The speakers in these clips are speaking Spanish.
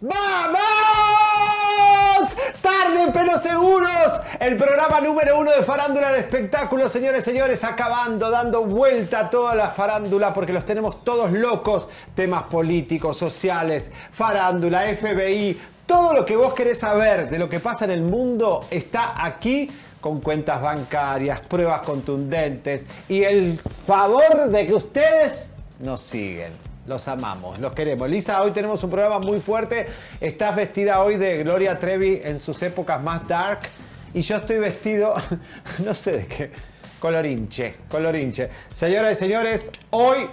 ¡Vamos! Tarde pero seguros. El programa número uno de farándula del espectáculo, señores, señores, acabando, dando vuelta a toda la farándula porque los tenemos todos locos. Temas políticos, sociales, farándula, FBI, todo lo que vos querés saber de lo que pasa en el mundo está aquí con cuentas bancarias, pruebas contundentes y el favor de que ustedes nos siguen. Los amamos, los queremos. Lisa, hoy tenemos un programa muy fuerte. Estás vestida hoy de Gloria Trevi en sus épocas más dark. Y yo estoy vestido, no sé de qué, colorinche, colorinche. Señoras y señores, hoy...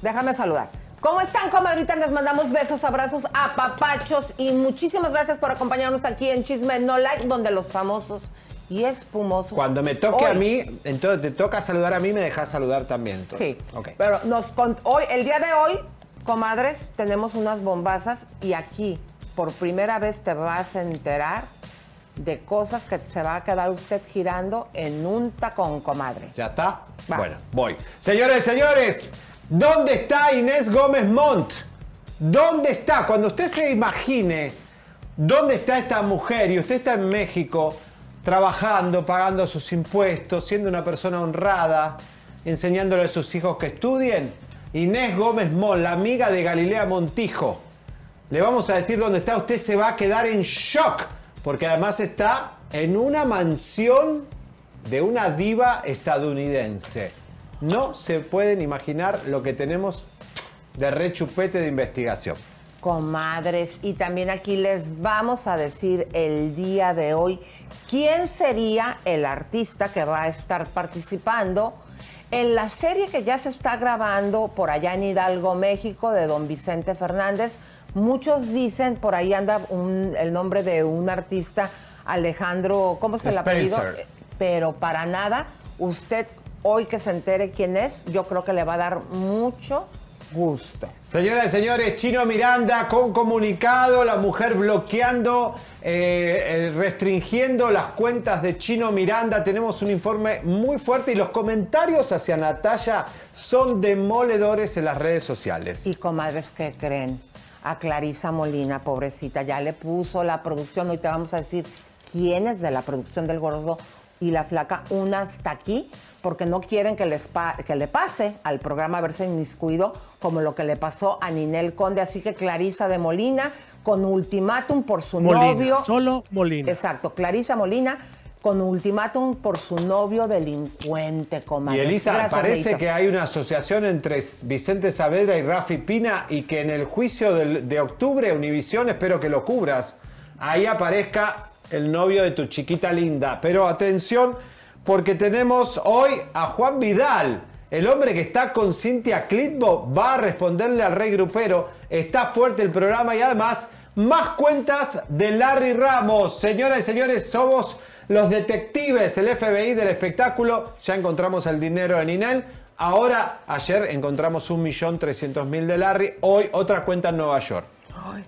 Déjame saludar. ¿Cómo están, comadritas? Les mandamos besos, abrazos, apapachos y muchísimas gracias por acompañarnos aquí en Chisme No Like, donde los famosos y espumosos. Cuando me toque Hoy- a mí, entonces te toca saludar a mí, me dejas saludar también. entonces. Sí. Ok. Pero nos con- hoy, el día de hoy, comadres, tenemos unas bombazas y aquí, por primera vez, te vas a enterar de cosas que se va a quedar usted girando en un tacón, comadre. ¿Ya está? Va. Bueno, voy. Señores señores, ¿dónde está Inés Gómez Montt? ¿Dónde está? Cuando usted se imagine dónde está esta mujer y usted está en México trabajando, pagando sus impuestos, siendo una persona honrada, enseñándole a sus hijos que estudien, Inés Gómez Montt, la amiga de Galilea Montijo. Le vamos a decir dónde está, usted se va a quedar en shock, porque además está en una mansión de una diva estadounidense. No se pueden imaginar lo que tenemos de rechupete de investigación. Comadres, y también aquí les vamos a decir el día de hoy quién sería el artista que va a estar participando en la serie que ya se está grabando por allá en Hidalgo, México, de don Vicente Fernández. Muchos dicen, por ahí anda un- el nombre de un artista, Alejandro, ¿cómo se le apellido? Spencer. Pero para nada, usted hoy que se entere quién es, yo creo que le va a dar mucho gusto. Señoras y señores, Chino Miranda con comunicado, la mujer bloqueando, eh, eh, restringiendo las cuentas de Chino Miranda. Tenemos un informe muy fuerte y los comentarios hacia Natalia son demoledores en las redes sociales. Y comadres, ¿qué creen? A Clarisa Molina, pobrecita, ya le puso la producción. Hoy te vamos a decir quién es de la producción del gordo y la flaca, una hasta aquí, porque no quieren que, les pa- que le pase al programa verse inmiscuido como lo que le pasó a Ninel Conde. Así que Clarisa de Molina, con ultimátum por su Molina, novio. solo Molina. Exacto, Clarisa Molina, con ultimátum por su novio delincuente, Y comadres. Elisa, Gracias, parece que hay una asociación entre Vicente Saavedra y Rafi Pina y que en el juicio del- de octubre, Univisión, espero que lo cubras, ahí aparezca el novio de tu chiquita linda. Pero atención, porque tenemos hoy a Juan Vidal, el hombre que está con Cintia Clitbo, va a responderle al rey grupero, está fuerte el programa y además más cuentas de Larry Ramos. Señoras y señores, somos los detectives, el FBI del espectáculo. Ya encontramos el dinero en Inel. Ahora, ayer encontramos 1.300.000 de Larry. Hoy otra cuenta en Nueva York.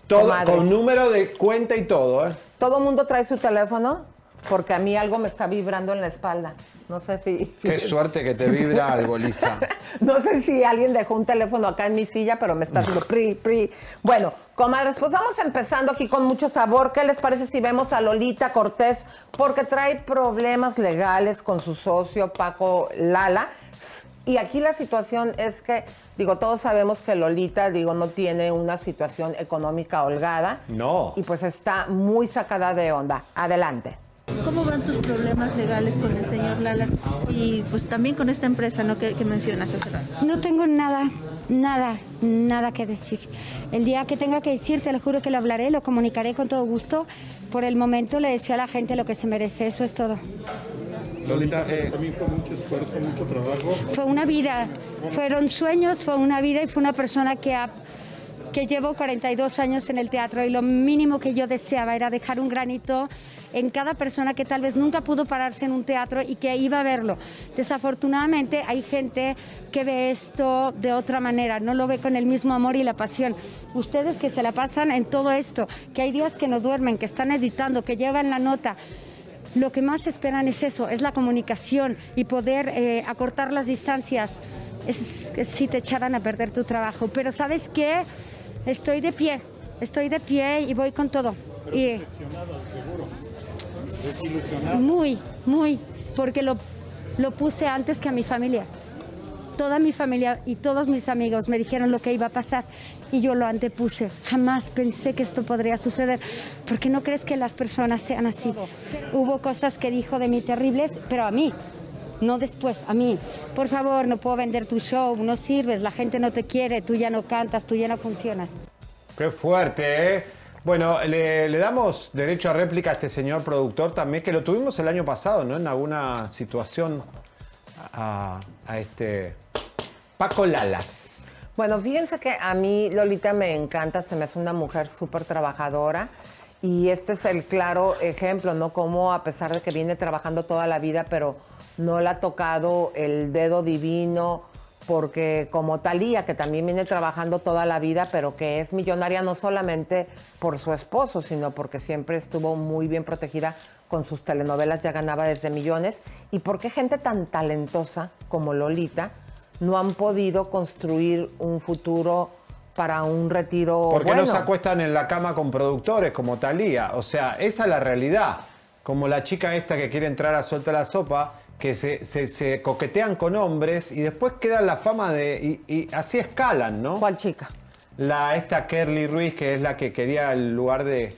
Todo, con número de cuenta y todo. ¿eh? ¿Todo mundo trae su teléfono? Porque a mí algo me está vibrando en la espalda. No sé si... Qué suerte que te vibra algo, Lisa. no sé si alguien dejó un teléfono acá en mi silla, pero me está haciendo pri, pri. Bueno, comadres, pues vamos empezando aquí con mucho sabor. ¿Qué les parece si vemos a Lolita Cortés? Porque trae problemas legales con su socio Paco Lala. Y aquí la situación es que, digo, todos sabemos que Lolita, digo, no tiene una situación económica holgada. No. Y pues está muy sacada de onda. Adelante. ¿Cómo van tus problemas legales con el señor Lalas y pues también con esta empresa ¿no? que, mencionas hace rato? No tengo nada, nada, nada que decir. El día que tenga que decir, te lo juro que lo hablaré, lo comunicaré con todo gusto. Por el momento le deseo a la gente lo que se merece, eso es todo. Lolita, eh, también fue mucho esfuerzo, mucho trabajo. Fue una vida, fueron sueños, fue una vida y fue una persona que ha que llevo 42 años en el teatro y lo mínimo que yo deseaba era dejar un granito en cada persona que tal vez nunca pudo pararse en un teatro y que iba a verlo. Desafortunadamente hay gente que ve esto de otra manera, no lo ve con el mismo amor y la pasión. Ustedes que se la pasan en todo esto, que hay días que no duermen, que están editando, que llevan la nota, lo que más esperan es eso, es la comunicación y poder eh, acortar las distancias. Es, es, si te echaran a perder tu trabajo. Pero ¿sabes qué? Estoy de pie, estoy de pie y voy con todo. y, muy, muy, porque lo, lo puse antes que a mi familia. Toda mi familia y todos mis amigos me dijeron lo que iba a pasar y yo lo antepuse. Jamás pensé que esto podría suceder, porque no crees que las personas sean así. Hubo cosas que dijo de mí terribles, pero a mí, no después, a mí. Por favor, no puedo vender tu show, no sirves, la gente no te quiere, tú ya no cantas, tú ya no funcionas. Qué fuerte, ¿eh? Bueno, le, damos derecho a réplica a este señor productor también, que lo tuvimos el año pasado, ¿no? En alguna situación a, este Paco Lalas. Bueno, fíjense que a mí Lolita me encanta, se me hace una mujer súper trabajadora y este es el claro ejemplo, ¿no? Como a pesar de que viene trabajando toda la vida, pero no le ha tocado el dedo divino, porque como Talía, que también viene trabajando toda la vida, pero que es millonaria no solamente por su esposo, sino porque siempre estuvo muy bien protegida con sus telenovelas, ya ganaba desde millones, y porque gente tan talentosa como Lolita no han podido construir un futuro para un retiro. ¿Por qué no se acuestan en la cama con productores como Talía? O sea, esa es la realidad. Como la chica esta que quiere entrar a Suelta la Sopa, que se, se, coquetean con hombres y después queda la fama de. Y, así escalan, ¿no? ¿Cuál chica? La, esta Kerly Ruiz, que es la que quería el lugar de,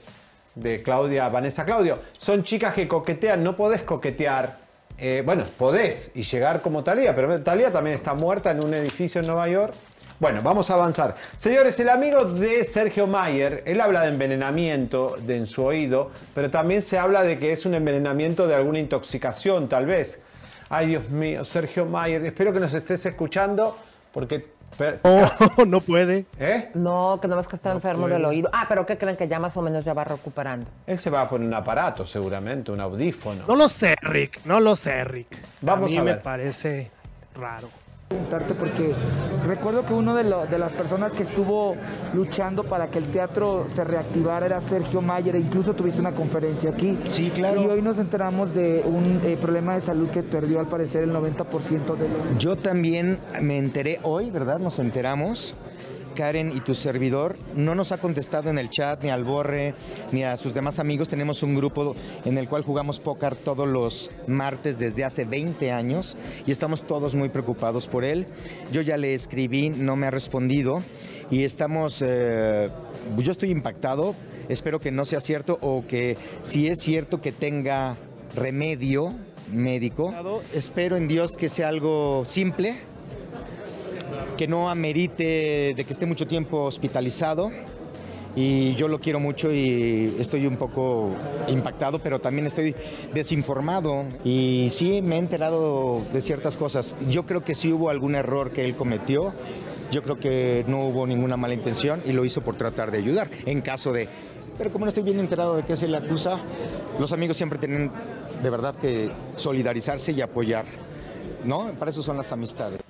de Claudia, Vanessa Claudio. Son chicas que coquetean, no podés coquetear. Eh, bueno, podés y llegar como Talía, pero Talía también está muerta en un edificio en Nueva York. Bueno, vamos a avanzar. Señores, el amigo de Sergio Mayer, él habla de envenenamiento de en su oído, pero también se habla de que es un envenenamiento de alguna intoxicación, tal vez. Ay, Dios mío, Sergio Mayer, espero que nos estés escuchando porque... Oh, no puede. ¿Eh? No, que no más que está enfermo del oído. Ah, pero ¿qué creen que ya más o menos ya va recuperando? Él se va a poner un aparato seguramente, un audífono. No lo sé, Rick, no lo sé, Rick. Vamos a, mí me parece raro porque recuerdo que una de, las personas que estuvo luchando para que el teatro se reactivara era Sergio Mayer e incluso tuviste una conferencia aquí. Sí, claro. Y hoy nos enteramos de un eh, problema de salud que perdió al parecer el 90% de los... Yo también me enteré hoy, ¿verdad? Nos enteramos Karen y tu servidor no nos ha contestado en el chat, ni al Borre, ni a sus demás amigos. Tenemos un grupo en el cual jugamos póker todos los martes desde hace 20 años y estamos todos muy preocupados por él. Yo ya le escribí, no me ha respondido y estamos, eh, yo estoy impactado. Espero que no sea cierto o que si es cierto que tenga remedio médico. Espero en Dios que sea algo simple que no amerite de que esté mucho tiempo hospitalizado. Y yo lo quiero mucho y estoy un poco impactado, pero también estoy desinformado. Y sí me he enterado de ciertas cosas. Yo creo que sí hubo algún error que él cometió. Yo creo que no hubo ninguna mala intención y lo hizo por tratar de ayudar. En caso de pero como no estoy bien enterado de qué se le acusa, los amigos siempre tienen de verdad que solidarizarse y apoyar, ¿no? Para eso son las amistades.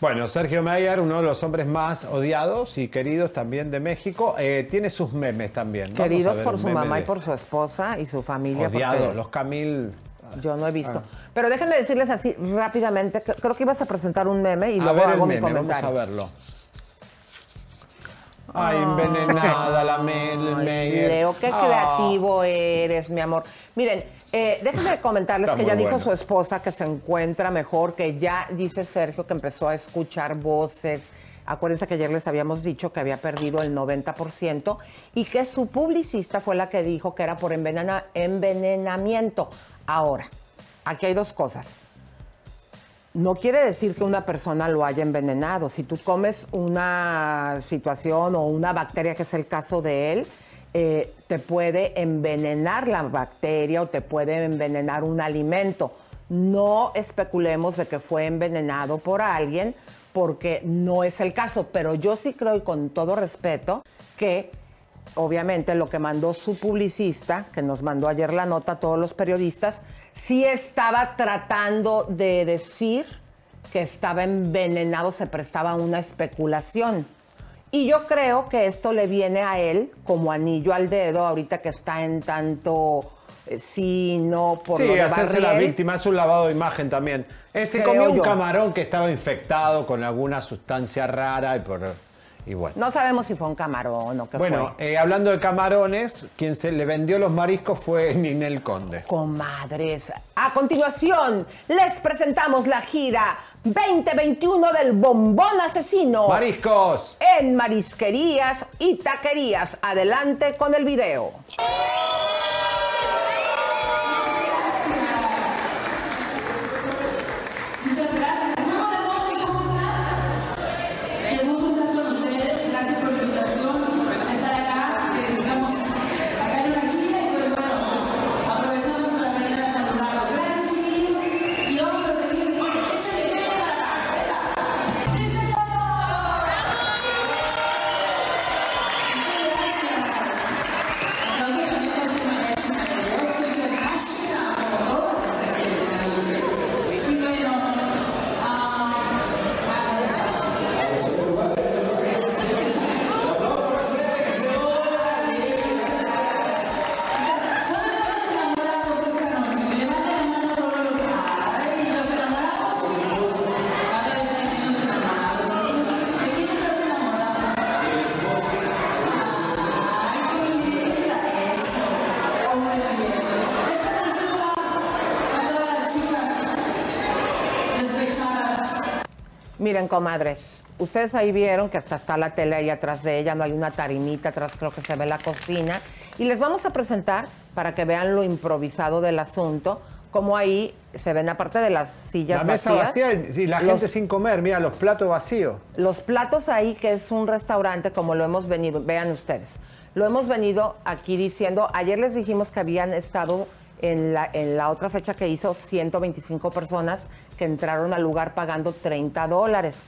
Bueno, Sergio Mayer, uno de los hombres más odiados y queridos también de México, eh, tiene sus memes también. Vamos Queridos por su mamá y por su esposa y su familia. Odiados, los Camil. Yo no he visto. Ah. Pero déjenme decirles así rápidamente, creo que ibas a presentar un meme y a luego ver el hago mi meme, vamos comentario. a verlo. Ay, envenenada la Mel Ay, Meyer. Leo, qué Ah. creativo eres, mi amor. Miren, eh, déjenme comentarles Está que ya dijo su esposa que se encuentra mejor, que ya dice Sergio que empezó a escuchar voces. Acuérdense que ayer les habíamos dicho que había perdido el 90% y que su publicista fue la que dijo que era por envenena- envenenamiento. Ahora, aquí hay dos cosas. No quiere decir que una persona lo haya envenenado. Si tú comes una situación o una bacteria, que es el caso de él, eh, te puede envenenar la bacteria o te puede envenenar un alimento. No especulemos de que fue envenenado por alguien porque no es el caso, pero yo sí creo y con todo respeto que obviamente lo que mandó su publicista, que nos mandó ayer la nota a todos los periodistas, sí estaba tratando de decir que estaba envenenado, se prestaba una especulación. Y yo creo que esto le viene a él como anillo al dedo, ahorita que está en tanto eh, sí, no, por lo Sí, de hacerse la Barriel. víctima es un lavado de imagen también. Eh, se Creo comió un yo. camarón que estaba infectado con alguna sustancia rara y, por, y bueno. No sabemos si fue un camarón o qué Bueno, fue. eh, hablando de camarones, quien se le vendió los mariscos fue Ninel Conde. Comadres. A continuación, les presentamos la gira 2021 del Bombón Asesino. ¡Mariscos! En marisquerías y taquerías. Adelante con el video. Muchas gracias. Miren, comadres, ustedes ahí vieron que hasta está la tele ahí atrás de ella, no hay una tarimita atrás, creo que se ve la cocina. Y les vamos a presentar, para que vean lo improvisado del asunto, como ahí se ven, aparte de las sillas La mesa vacías, vacía y la los- gente sin comer. Mira, los platos vacíos. los platos ahí, que es un restaurante, como lo hemos venido, vean ustedes, lo hemos venido aquí diciendo, ayer les dijimos que habían estado en la, en la otra fecha que hizo 125 personas que entraron al lugar pagando 30 dólares.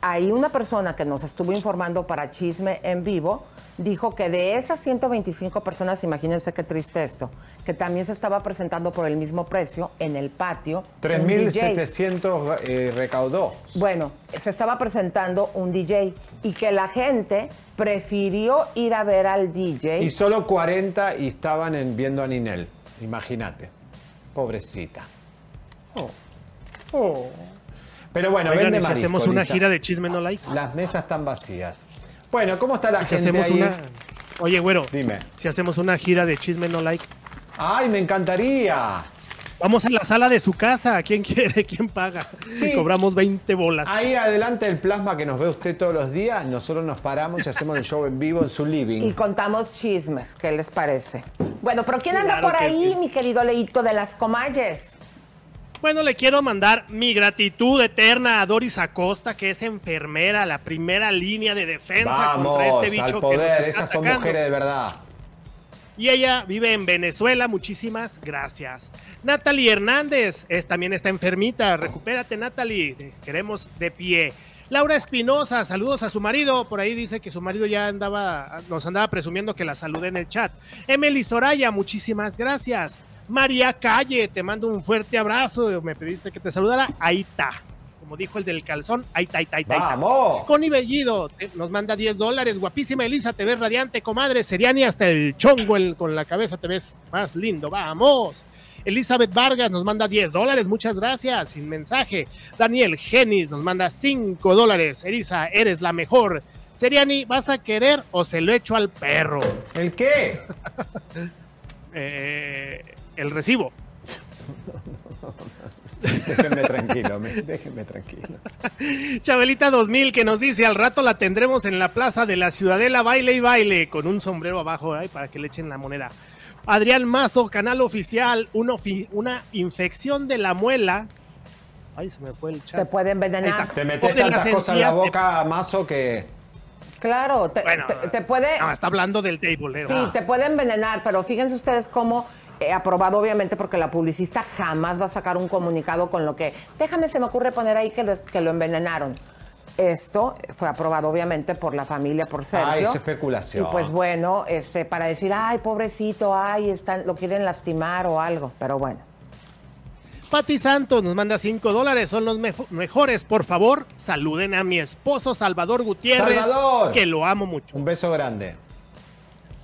Hay una persona que nos estuvo informando para Chisme en vivo, dijo que de esas 125 personas, imagínense qué triste esto, que también se estaba presentando por el mismo precio en el patio. un DJ. 3.700 eh, recaudó. Bueno, se estaba presentando un DJ y que la gente prefirió ir a ver al DJ. Y solo 40 y estaban en- viendo a Ninel. Imagínate. Pobrecita. Oh. Pero bueno, Oigan, vende ¿y si marisco, hacemos una Lisa. gira de chisme no like. Las mesas están vacías. Bueno, ¿cómo está la ¿Y si gente hacemos ahí? una... Oye, güero. Dime. Si hacemos una gira de chisme no like. ¡Ay, me encantaría! Vamos a la sala de su casa. ¿Quién quiere? ¿Quién paga? Sí. Cobramos 20 bolas. Ahí adelante el plasma que nos ve usted todos los días, nosotros nos paramos y hacemos el show en vivo en su living. Y contamos chismes, ¿qué les parece? Bueno, pero ¿quién anda Claro por que ahí, sí. mi querido Leito de las Comalles? Bueno, le quiero mandar mi gratitud eterna a Doris Acosta, que es enfermera, la primera línea de defensa Vamos, contra este bicho al que nos poder, está esas son atacando. mujeres de verdad. Y ella vive en Venezuela, muchísimas gracias. Natalie Hernández es, también está enfermita, recupérate Natalie, Te queremos de pie. Laura Espinosa, saludos a su marido, por ahí dice que su marido ya andaba, nos andaba presumiendo que la saludé en el chat. Emily Soraya, muchísimas gracias. María Calle, te mando un fuerte abrazo, me pediste que te saludara, ahí está. como dijo el del calzón, ahí está, ahí está, ahí está. ¡Vamos! Connie Bellido nos manda 10 dólares. Guapísima Elisa, te ves radiante, comadre. Seriani, hasta el chongo el- con la cabeza te ves más lindo. ¡Vamos! Elizabeth Vargas nos manda 10 dólares. Muchas gracias. Sin mensaje. Daniel Genis nos manda 5 dólares. Elisa, eres la mejor. Seriani, ¿vas a querer o se lo echo al perro? ¿El qué? Eh, el recibo. Déjenme tranquilo, me- déjenme tranquilo. Chabelita 2000 que nos dice al rato la tendremos en la plaza de la Ciudadela baile y baile con un sombrero abajo ay, para que le echen la moneda. Adrián Mazo, canal oficial, fi- una infección de la muela. Ay, se me fue el chat. Te puede envenenar. Te metes tantas cosas en la boca, Mazo, que... Claro, te, te- te puede... No, está hablando del table. eh. Sí, te puede envenenar, pero fíjense ustedes cómo eh, aprobado obviamente porque la publicista jamás va a sacar un comunicado con lo que, déjame, se me ocurre poner ahí que lo, que lo envenenaron. Esto fue aprobado obviamente por la familia, por Sergio. Ay, es especulación. Y pues bueno, este, para decir, ay, pobrecito, ay, están, lo quieren lastimar o algo, pero bueno. Pati Santos nos manda 5 dólares, son los mejor- mejores. Por favor, saluden a mi esposo Salvador Gutiérrez, Salvador. que lo amo mucho. Un beso grande.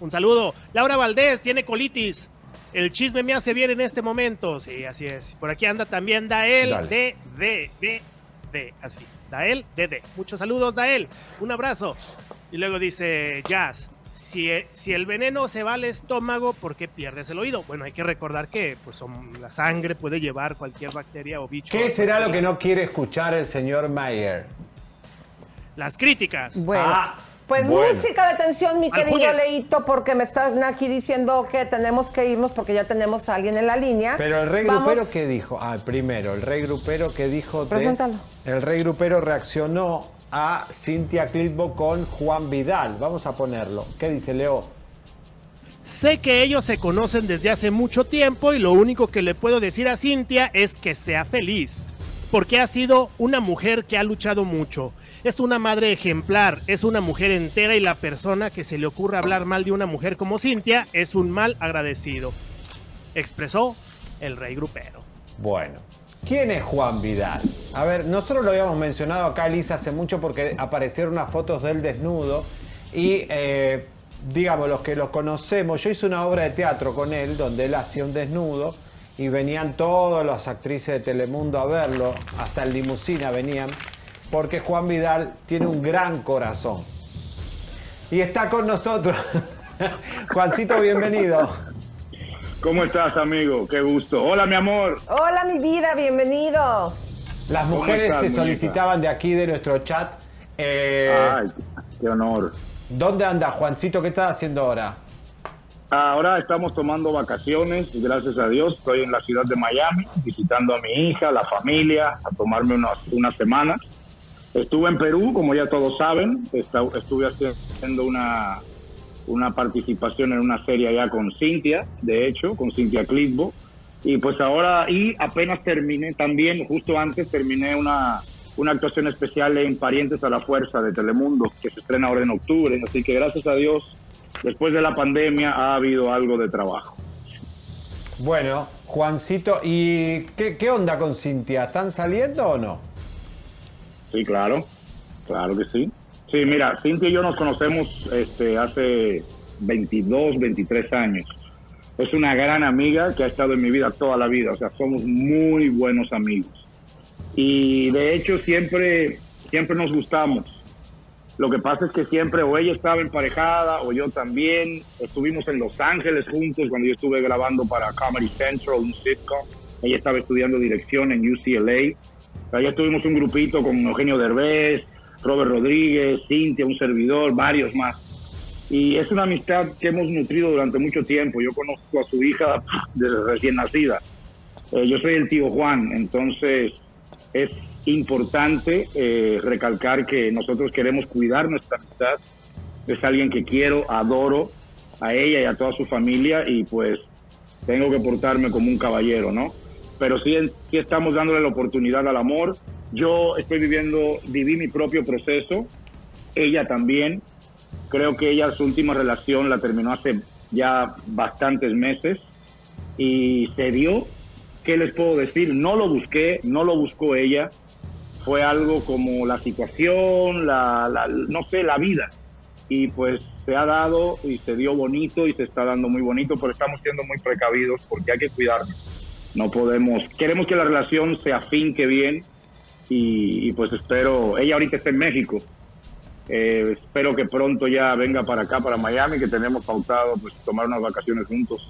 Un saludo. Laura Valdés tiene colitis. El chisme me hace bien en este momento. Sí, así es. Por aquí anda también Dael Dale. de, de, de, de. Así. Dael de, de. Muchos saludos, Dael. Un abrazo. Y luego dice Jazz. Si, e- si el veneno se va al estómago, ¿por qué pierdes el oído? Bueno, hay que recordar que pues, son- la sangre puede llevar cualquier bacteria o bicho. ¿Qué será lo que no quiere escuchar el señor Mayer? Las críticas. Bueno, Ah, pues bueno. música de atención, mi querido. Leito, porque me están aquí diciendo que tenemos que irnos porque ya tenemos a alguien en la línea. Pero el rey Vamos- grupero, ¿qué dijo? Ah, primero, el rey grupero, ¿qué dijo? de- Preséntalo. El rey grupero reaccionó a Cintia Clitbo con Juan Vidal. Vamos a ponerlo. ¿Qué dice Leo? Sé que ellos se conocen desde hace mucho tiempo y lo único que le puedo decir a Cintia es que sea feliz, porque ha sido una mujer que ha luchado mucho. Es una madre ejemplar, es una mujer entera y la persona que se le ocurra hablar mal de una mujer como Cintia es un mal agradecido. Expresó el rey grupero. Bueno, ¿quién es Juan Vidal? A ver, nosotros lo habíamos mencionado acá, Elisa, hace mucho porque aparecieron unas fotos del desnudo y, eh, digamos, los que lo conocemos, yo hice una obra de teatro con él donde él hacía un desnudo y venían todas las actrices de Telemundo a verlo, hasta en limusina venían, porque Juan Vidal tiene un gran corazón. Y está con nosotros. Juancito, bienvenido. ¿Cómo estás, amigo? Qué gusto. Hola, mi amor. Hola, mi vida, bienvenido. Las ¿Cómo mujeres estás, te muñeca? solicitaban de aquí, de nuestro chat. eh, Ay, qué honor. ¿Dónde anda, Juancito? ¿Qué estás haciendo ahora? Ahora estamos tomando vacaciones, y gracias a Dios. Estoy en la ciudad de Miami, visitando a mi hija, la familia, a tomarme unas, unas semanas. Estuve en Perú, como ya todos saben. Estuve haciendo una, una participación en una serie allá con Cintia, de hecho, con Cintia Clitbo. Y pues ahora, y apenas terminé también, justo antes terminé una, una actuación especial en Parientes a la Fuerza de Telemundo, que se estrena ahora en octubre. Así que gracias a Dios, después de la pandemia ha habido algo de trabajo. Bueno, Juancito, ¿y qué, qué onda con Cintia? ¿Están saliendo o no? Sí, claro, claro que sí. Sí, mira, Cintia y yo nos conocemos este, hace 22, 23 años. Es una gran amiga que ha estado en mi vida toda la vida, o sea, somos muy buenos amigos. Y de hecho siempre, siempre nos gustamos. Lo que pasa es que siempre o ella estaba emparejada o yo también. Estuvimos en Los Ángeles juntos cuando yo estuve grabando para Comedy Central, un sitcom. Ella estaba estudiando dirección en UCLA. Ahí estuvimos un grupito con Eugenio Derbez, Robert Rodríguez, Cintia, un servidor, varios más. Y es una amistad que hemos nutrido durante mucho tiempo. Yo conozco a su hija desde recién nacida. Eh, yo soy el tío Juan, entonces es importante eh, recalcar que nosotros queremos cuidar nuestra amistad. Es alguien que quiero, adoro a ella y a toda su familia y pues tengo que portarme como un caballero, ¿no? Pero sí, sí estamos dándole la oportunidad al amor. Yo estoy viviendo, viví mi propio proceso, ella también. Creo que ella su última relación la terminó hace ya bastantes meses y se dio. ¿Qué les puedo decir? No lo busqué, no lo buscó ella. Fue algo como la situación, la, la- no sé, la vida. Y pues se ha dado y se dio bonito y se está dando muy bonito, pero estamos siendo muy precavidos porque hay que cuidarnos. No podemos, queremos que la relación se afinque bien y, pues espero, ella ahorita está en México, Eh, espero que pronto ya venga para acá, para Miami, que tenemos pautado pues tomar unas vacaciones juntos.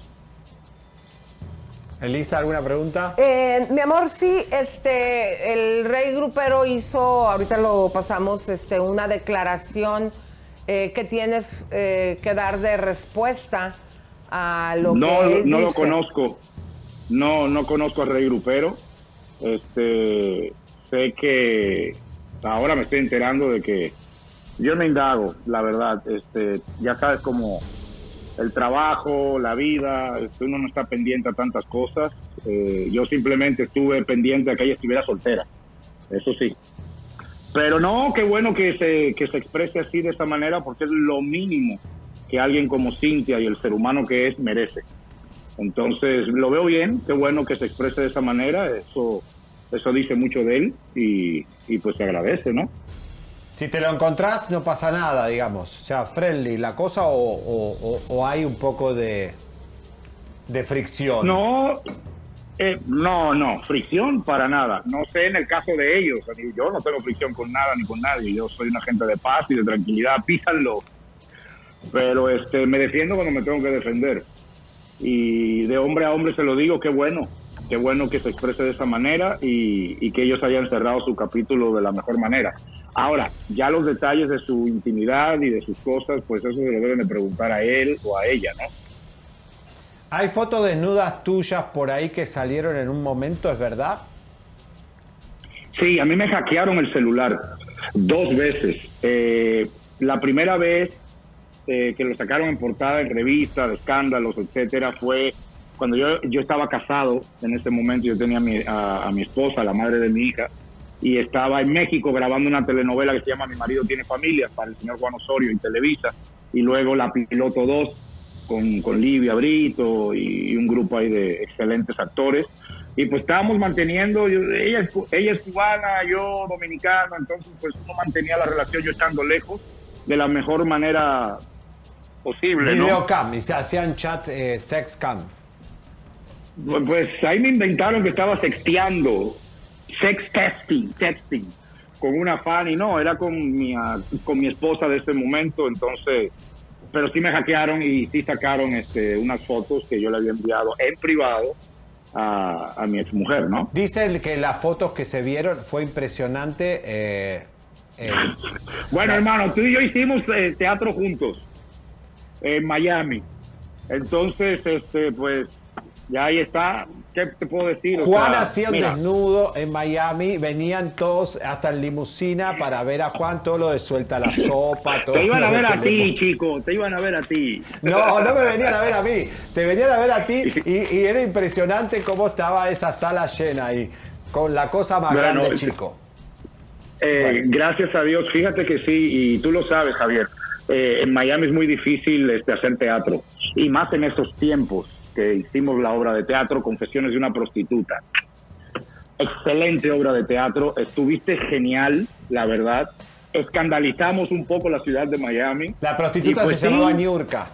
Elisa, ¿alguna pregunta? Eh, mi amor, sí, este, el rey grupero hizo, ahorita lo pasamos, este, una declaración eh, que tienes eh, que dar de respuesta a lo no, que él no lo conozco. No, no conozco a Rey Grupero. Este, sé que ahora me estoy enterando de que yo me indago, la verdad. Este, ya sabes como el trabajo, la vida, uno no está pendiente a tantas cosas. Eh, yo simplemente estuve pendiente a que ella estuviera soltera. Eso sí. Pero no, qué bueno que se, que se exprese así de esta manera porque es lo mínimo que alguien como Cintia y el ser humano que es merece. Entonces, lo veo bien, qué bueno que se exprese de esa manera, eso, eso dice mucho de él y pues se agradece, ¿no? Si te lo encontrás, no pasa nada, digamos. O sea, friendly la cosa o, hay un poco de, de fricción. No, eh, no, no, fricción para nada. No sé en el caso de ellos, yo no tengo fricción con nada ni con nadie, yo soy una gente de paz y de tranquilidad, písanlo. Pero este, me defiendo cuando me tengo que defender. Y de hombre a hombre se lo digo, qué bueno, qué bueno que se exprese de esa manera y, y que ellos hayan cerrado su capítulo de la mejor manera. Ahora, ya los detalles de su intimidad y de sus cosas, pues eso se lo deben de preguntar a él o a ella, ¿no? Hay fotos desnudas tuyas por ahí que salieron en un momento, ¿es verdad? Sí, a mí me hackearon el celular dos veces. Eh, la primera vez eh, que lo sacaron en portada, en revista, de escándalos, etcétera, fue cuando yo, yo estaba casado en ese momento. Yo tenía a mi, a, a mi esposa, la madre de mi hija, y estaba en México grabando una telenovela que se llama Mi marido tiene familia para el señor Juan Osorio en Televisa, y luego La Piloto 2 con, con Livia Brito y, y un grupo ahí de excelentes actores. Y pues estábamos manteniendo, yo- ella, ella es cubana, yo dominicano, entonces pues uno mantenía la relación yo estando lejos de la mejor manera posible, ¿no? Videocam, y se hacían chat eh, sex cam. Pues, pues ahí me inventaron que estaba sexteando, sex testing, texting, con una fan y no, era con mi, ah, con mi esposa de ese momento, entonces, pero sí me hackearon y sí sacaron este, unas fotos que yo le había enviado en privado a, a mi exmujer, ¿no? Dicen que las fotos que se vieron fue impresionante. eh, el- Bueno, hermano, tú y yo hicimos eh, teatro juntos en Miami. Entonces, este, pues, ya ahí está. ¿Qué te puedo decir? O Juan sea, hacía un desnudo en Miami, venían todos hasta en limusina para ver a Juan, todo lo de suelta la sopa, todo Te iban a ver a ti, chico, te iban a ver a ti. No, no me venían a ver a mí, te venían a ver a ti y, y era impresionante cómo estaba esa sala llena ahí, con la cosa más Bueno, grande, sí. chico. Eh, Gracias a Dios, fíjate que sí, y tú lo sabes, Javier. eh, en Miami es muy difícil este, hacer teatro, y más en esos tiempos que hicimos la obra de teatro, Confesiones de una prostituta. Excelente obra de teatro, estuviste genial, la verdad. Escandalizamos un poco la ciudad de Miami. La prostituta pues se sí, llamaba Niurka.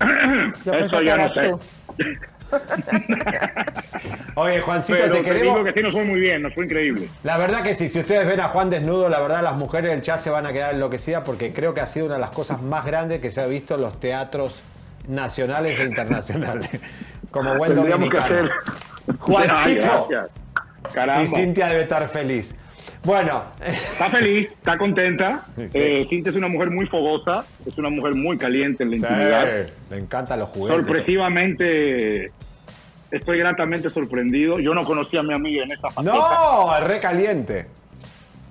Eso ya no sé. Oye, Juancito, Pero te te queremos. digo que sí nos fue muy bien, nos fue increíble. La verdad que sí, si ustedes ven a Juan desnudo, la verdad las mujeres del chat se van a quedar enloquecidas porque creo que ha sido una de las cosas más grandes que se ha visto en los teatros nacionales e internacionales. Como buen Tendríamos que dominicano. hacer- Juancito. Ay. Y Cintia debe estar feliz. Bueno, Está feliz, está contenta. Eh, Cintia es una mujer muy fogosa, es una mujer muy caliente en la intimidad. le encantan los juguetes. Sorpresivamente, estoy gratamente sorprendido. Yo no conocía a mi amiga en esa faceta. No, es recaliente.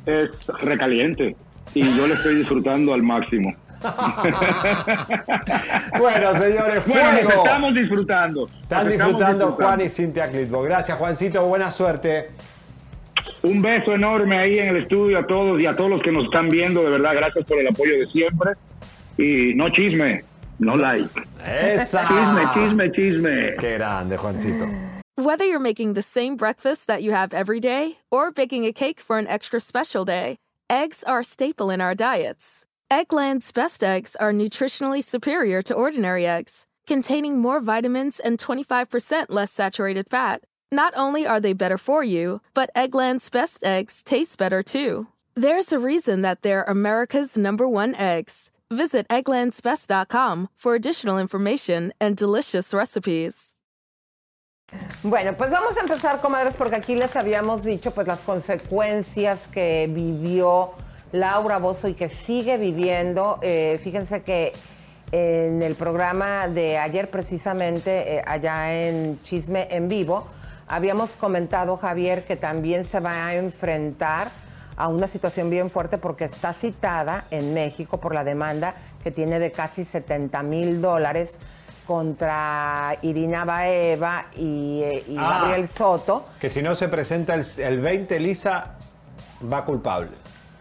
Es recaliente y yo le estoy disfrutando al máximo. Bueno, señores, Bueno, nos fuego. estamos disfrutando. Están Nos estamos disfrutando Juan y Cintia Clitbo. Gracias, Juancito. Buena suerte. Un beso enorme ahí en el estudio a todos y a todos los que nos están viendo. De verdad, gracias por el apoyo de siempre. Y no chisme, no like. Esa. Chisme, chisme, chisme. Qué grande, Juancito. Whether you're making the same breakfast that you have every day or baking a cake for an extra special day, eggs are a staple in our diets. Eggland's best eggs are nutritionally superior to ordinary eggs, containing more vitamins and 25% less saturated fat. Not only are they better for you, but Eggland's best eggs taste better too. There's a reason that they're America's number one eggs. Visit egglandsbest.com for additional information and delicious recipes. Bueno, pues vamos a empezar, comadres, porque aquí les habíamos dicho pues las consecuencias que vivió Laura Bozo y que sigue viviendo. Eh, fíjense que en el programa de ayer precisamente, eh, allá en Chisme en Vivo, habíamos comentado, Javier, que también se va a enfrentar a una situación bien fuerte porque está citada en México por la demanda que tiene de casi 70 mil dólares contra Irina Baeva y, eh, y Ah. Gabriel Soto. Que si no se presenta el, el 20, Lisa va culpable.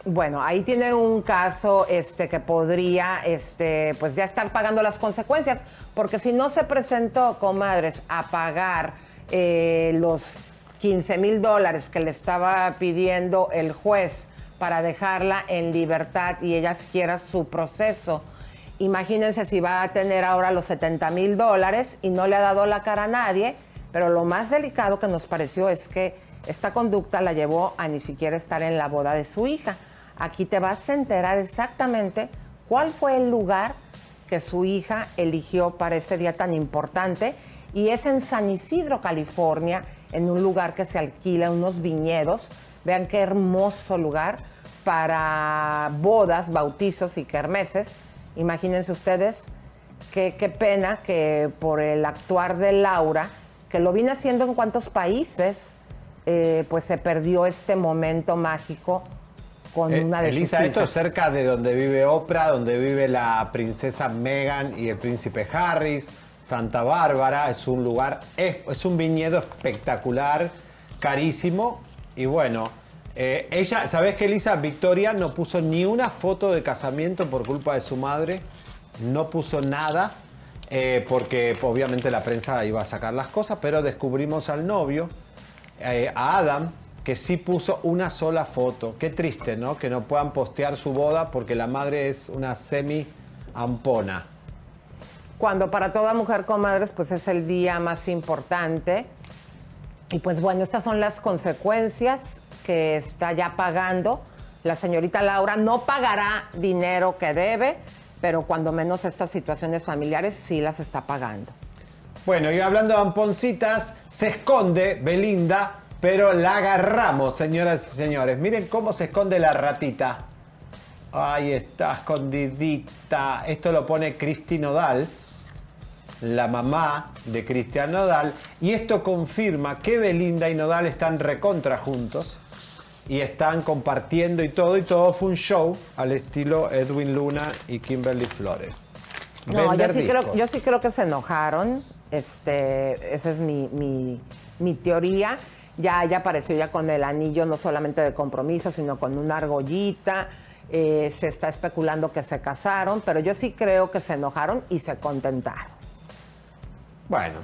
Bueno, ahí tiene un caso este, que podría este, pues ya estar pagando las consecuencias, porque si no se presentó, comadres, a pagar eh, los 15 mil dólares que le estaba pidiendo el juez para dejarla en libertad y ella quiera su proceso, imagínense si va a tener ahora los 70 mil dólares y no le ha dado la cara a nadie, pero lo más delicado que nos pareció es que esta conducta la llevó a ni siquiera estar en la boda de su hija. Aquí te vas a enterar exactamente cuál fue el lugar que su hija eligió para ese día tan importante y es en San Isidro, California, en un lugar que se alquila, unos viñedos. Vean qué hermoso lugar para bodas, bautizos y kermeses. Imagínense ustedes qué, pena que por el actuar de Laura, que lo viene haciendo en cuantos países, eh, pues se perdió este momento mágico con Eh, una de Elisa, sus esto es cerca de donde vive Oprah, donde vive la princesa Meghan y el príncipe Harris. Santa Bárbara es un lugar, es, es un viñedo espectacular, carísimo. Y bueno, eh, ella, ¿sabés que Elisa? Victoria no puso ni una foto de casamiento por culpa de su madre. No puso nada. eh, porque obviamente la prensa iba a sacar las cosas, pero descubrimos al novio, eh, a Adam, que sí puso una sola foto. Qué triste, ¿no? Que no puedan postear su boda porque la madre es una semi-ampona. Cuando para toda mujer comadres, pues es el día más importante. Y pues bueno, estas son las consecuencias que está ya pagando. La señorita Laura no pagará dinero que debe, pero cuando menos estas situaciones familiares sí las está pagando. Bueno, y hablando de amponcitas, se esconde Belinda, pero la agarramos, señoras y señores. Miren cómo se esconde la ratita. Ahí está, escondidita. Esto lo pone Cristi Nodal, la mamá de Cristian Nodal. Y esto confirma que Belinda y Nodal están recontra juntos. Y están compartiendo y todo. Y todo fue un show al estilo Edwin Luna y Kimberly Flores. No, yo sí, creo, yo sí creo que se enojaron. Este, esa es mi, mi- mi teoría. Ya, ya apareció ya con el anillo no solamente de compromiso, sino con una argollita. Eh, se está especulando que se casaron, pero yo sí creo que se enojaron y se contentaron. Bueno,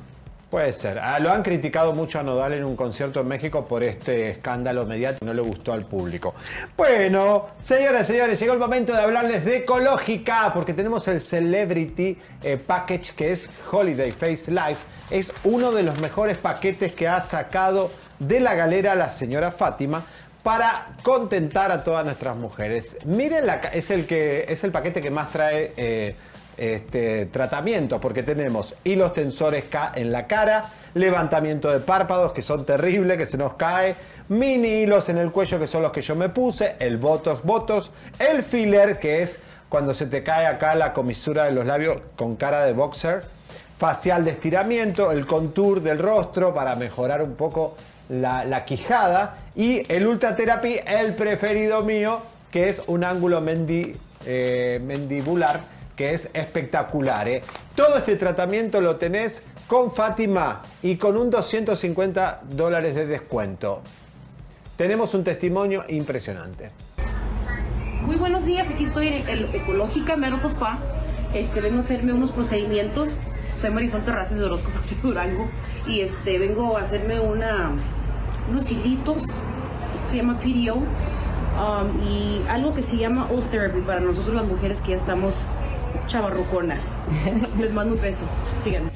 puede ser. Ah, lo han criticado mucho a Nodal en un concierto en México por este escándalo mediático no le gustó al público. Bueno, señoras y señores, llegó el momento de hablarles de ecológica, porque tenemos el Celebrity eh, Package que es Holiday Face Life. Es uno de los mejores paquetes que ha sacado de la galera la señora Fátima para contentar a todas nuestras mujeres. Miren, la, es, el que, es el paquete que más trae eh, este, tratamiento, porque tenemos hilos tensores en la cara, levantamiento de párpados, que son terribles, que se nos cae, mini hilos en el cuello, que son los que yo me puse, el Botox Botox, el filler, que es cuando se te cae acá la comisura de los labios con cara de boxer, facial de estiramiento, el contour del rostro para mejorar un poco la, la quijada y el Ultra Therapy, el preferido mío, que es un ángulo mendi- eh, mandibular que es espectacular. ¿eh? Todo este tratamiento lo tenés con Fátima y con un 250 dólares de descuento. Tenemos un testimonio impresionante. Muy buenos días, aquí estoy en el Ecológica Mero Spa. Este, vengo a hacerme unos procedimientos Soy Marisol Terrazas de Horóscopos de Durango y este, vengo a hacerme una, unos hilitos, se llama PDO, um, y algo que se llama O-Therapy para nosotros las mujeres que ya estamos chavarruconas. Les mando un beso. Síganme.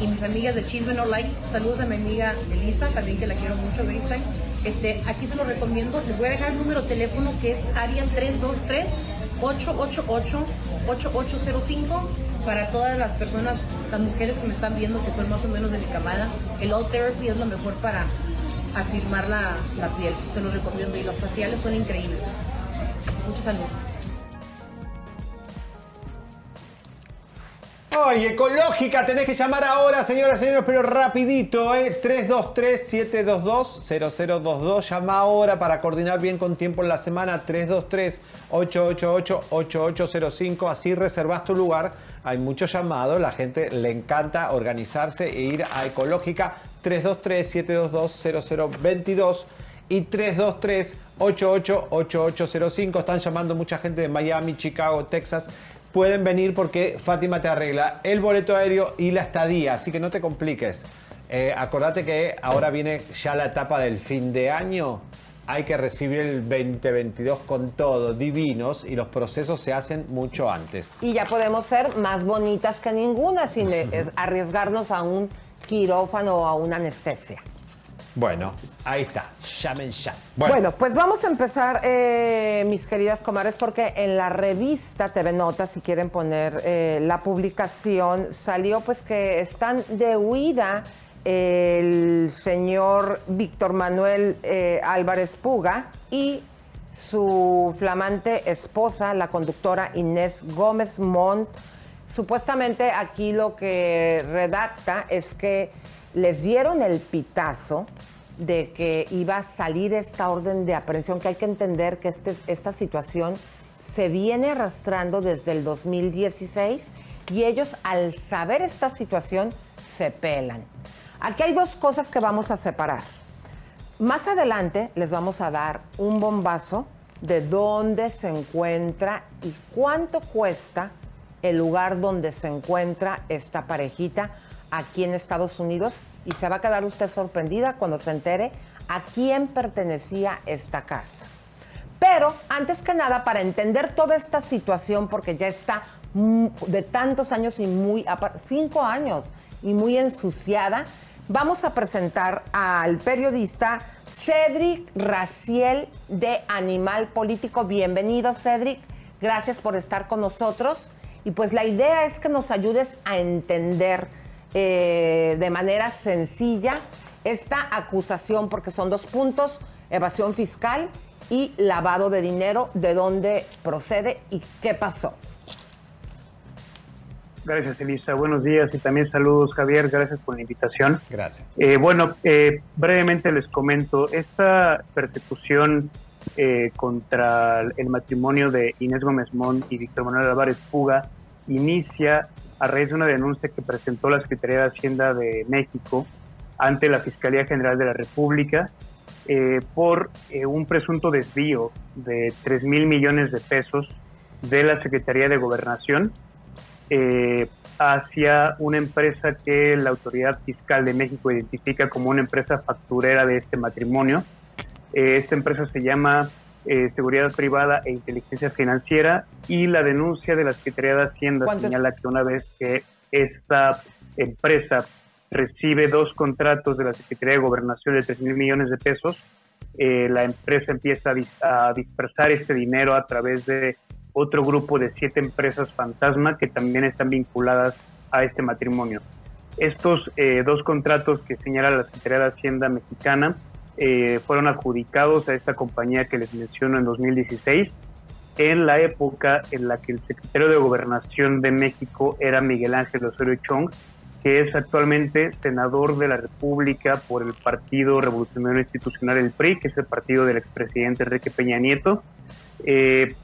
Y mis amigas de Chisme No Like. Saludos a mi amiga Elisa, también que la quiero mucho, FaceTime. Este, aquí se lo recomiendo. Les voy a dejar el número de teléfono que es área 323-888-8805 para todas las personas, las mujeres que me están viendo que son más o menos de mi camada. El All Therapy es lo mejor para afirmar la, la piel. Se los recomiendo y los faciales son increíbles. Muchos saludos. Ay, ecológica, tenés que llamar ahora, señoras y señores, pero rapidito, ¿eh? 323-722-0022. Llama ahora para coordinar bien con tiempo en la semana. 323-888-8805. Así reservas tu lugar. Hay muchos llamados, la gente le encanta organizarse e ir a ecológica. 323-722-0022 y 323-888805. Están llamando mucha gente de Miami, Chicago, Texas. Pueden venir porque Fátima te arregla el boleto aéreo y la estadía, así que no te compliques. Eh, acordate que ahora viene ya la etapa del fin de año. Hay que recibir el 2022 con todo, divinos, y los procesos se hacen mucho antes. Y ya podemos ser más bonitas que ninguna sin eh, arriesgarnos a un quirófano o a una anestesia. Bueno, ahí está. Llamen ya. Bueno, pues vamos a empezar, eh, mis queridas comadres, porque en la revista TV Notas, si quieren poner eh, la publicación, salió pues que están de huida el señor Víctor Manuel eh, Álvarez Puga y su flamante esposa, la conductora Inés Gómez Montt. Supuestamente aquí lo que redacta es que les dieron el pitazo de que iba a salir esta orden de aprehensión, que hay que entender que este- esta situación se viene arrastrando desde el 2016 y ellos al saber esta situación se pelan. Aquí hay dos cosas que vamos a separar. Más adelante les vamos a dar un bombazo de dónde se encuentra y cuánto cuesta el lugar donde se encuentra esta parejita aquí en Estados Unidos y se va a quedar usted sorprendida cuando se entere a quién pertenecía esta casa. Pero antes que nada, para entender toda esta situación, porque ya está de tantos años y muy, cinco años y muy ensuciada, vamos a presentar al periodista Cedric Raciel de Animal Político. Bienvenido, Cedric. Gracias por estar con nosotros. Y pues la idea es que nos ayudes a entender eh, de manera sencilla esta acusación, porque son dos puntos, evasión fiscal y lavado de dinero, de dónde procede y qué pasó. Gracias, Elisa. Buenos días y también saludos, Javier. Gracias por la invitación. Gracias. Eh, bueno, eh, brevemente les comento, esta persecución eh, contra el matrimonio de Inés Gómez Mont y Víctor Manuel Álvarez Puga inicia a raíz de una denuncia que presentó la Secretaría de Hacienda de México ante la Fiscalía General de la República eh, por eh, un presunto desvío de 3 mil millones de pesos de la Secretaría de Gobernación eh, hacia una empresa que la Autoridad Fiscal de México identifica como una empresa facturera de este matrimonio. Esta empresa se llama eh, Seguridad Privada e Inteligencia Financiera y la denuncia de la Secretaría de Hacienda ¿Cuántos? señala que una vez que esta empresa recibe dos contratos de la Secretaría de Gobernación de 3 mil millones de pesos, eh, la empresa empieza a, dis- a dispersar este dinero a través de otro grupo de siete empresas fantasma que también están vinculadas a este matrimonio. Estos eh, dos contratos que señala la Secretaría de Hacienda mexicana eh, fueron adjudicados a esta compañía que les menciono en 2016, en la época en la que el secretario de Gobernación de México era Miguel Ángel Osorio Chong, que es actualmente senador de la República por el Partido Revolucionario Institucional, el PRI, que es el partido del expresidente Enrique Peña Nieto. Eh,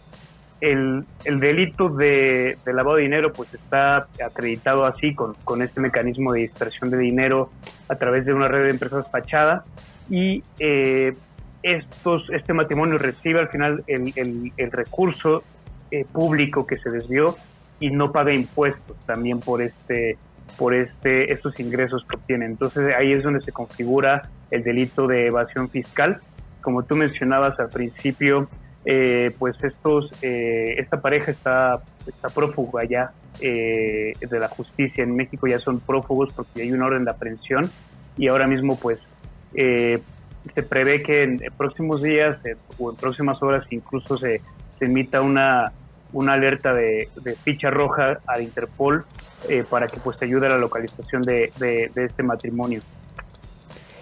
el, el, delito de, lavado de dinero pues está acreditado así con, con, este mecanismo de dispersión de dinero a través de una red de empresas fachada y eh, estos, este matrimonio recibe al final el, el, recurso eh, público que se desvió y no paga impuestos también por este por este estos ingresos que obtiene. Entonces ahí es donde se configura el delito de evasión fiscal. Como tú mencionabas al principio, eh, pues estos eh, esta pareja está está prófugo allá eh, de la justicia en México ya son prófugos porque hay una orden de aprehensión y ahora mismo pues eh, se prevé que en próximos días eh, o en próximas horas incluso se, se emita una una alerta de, de ficha roja al Interpol eh, para que pues te ayude a la localización de, de, de, este matrimonio.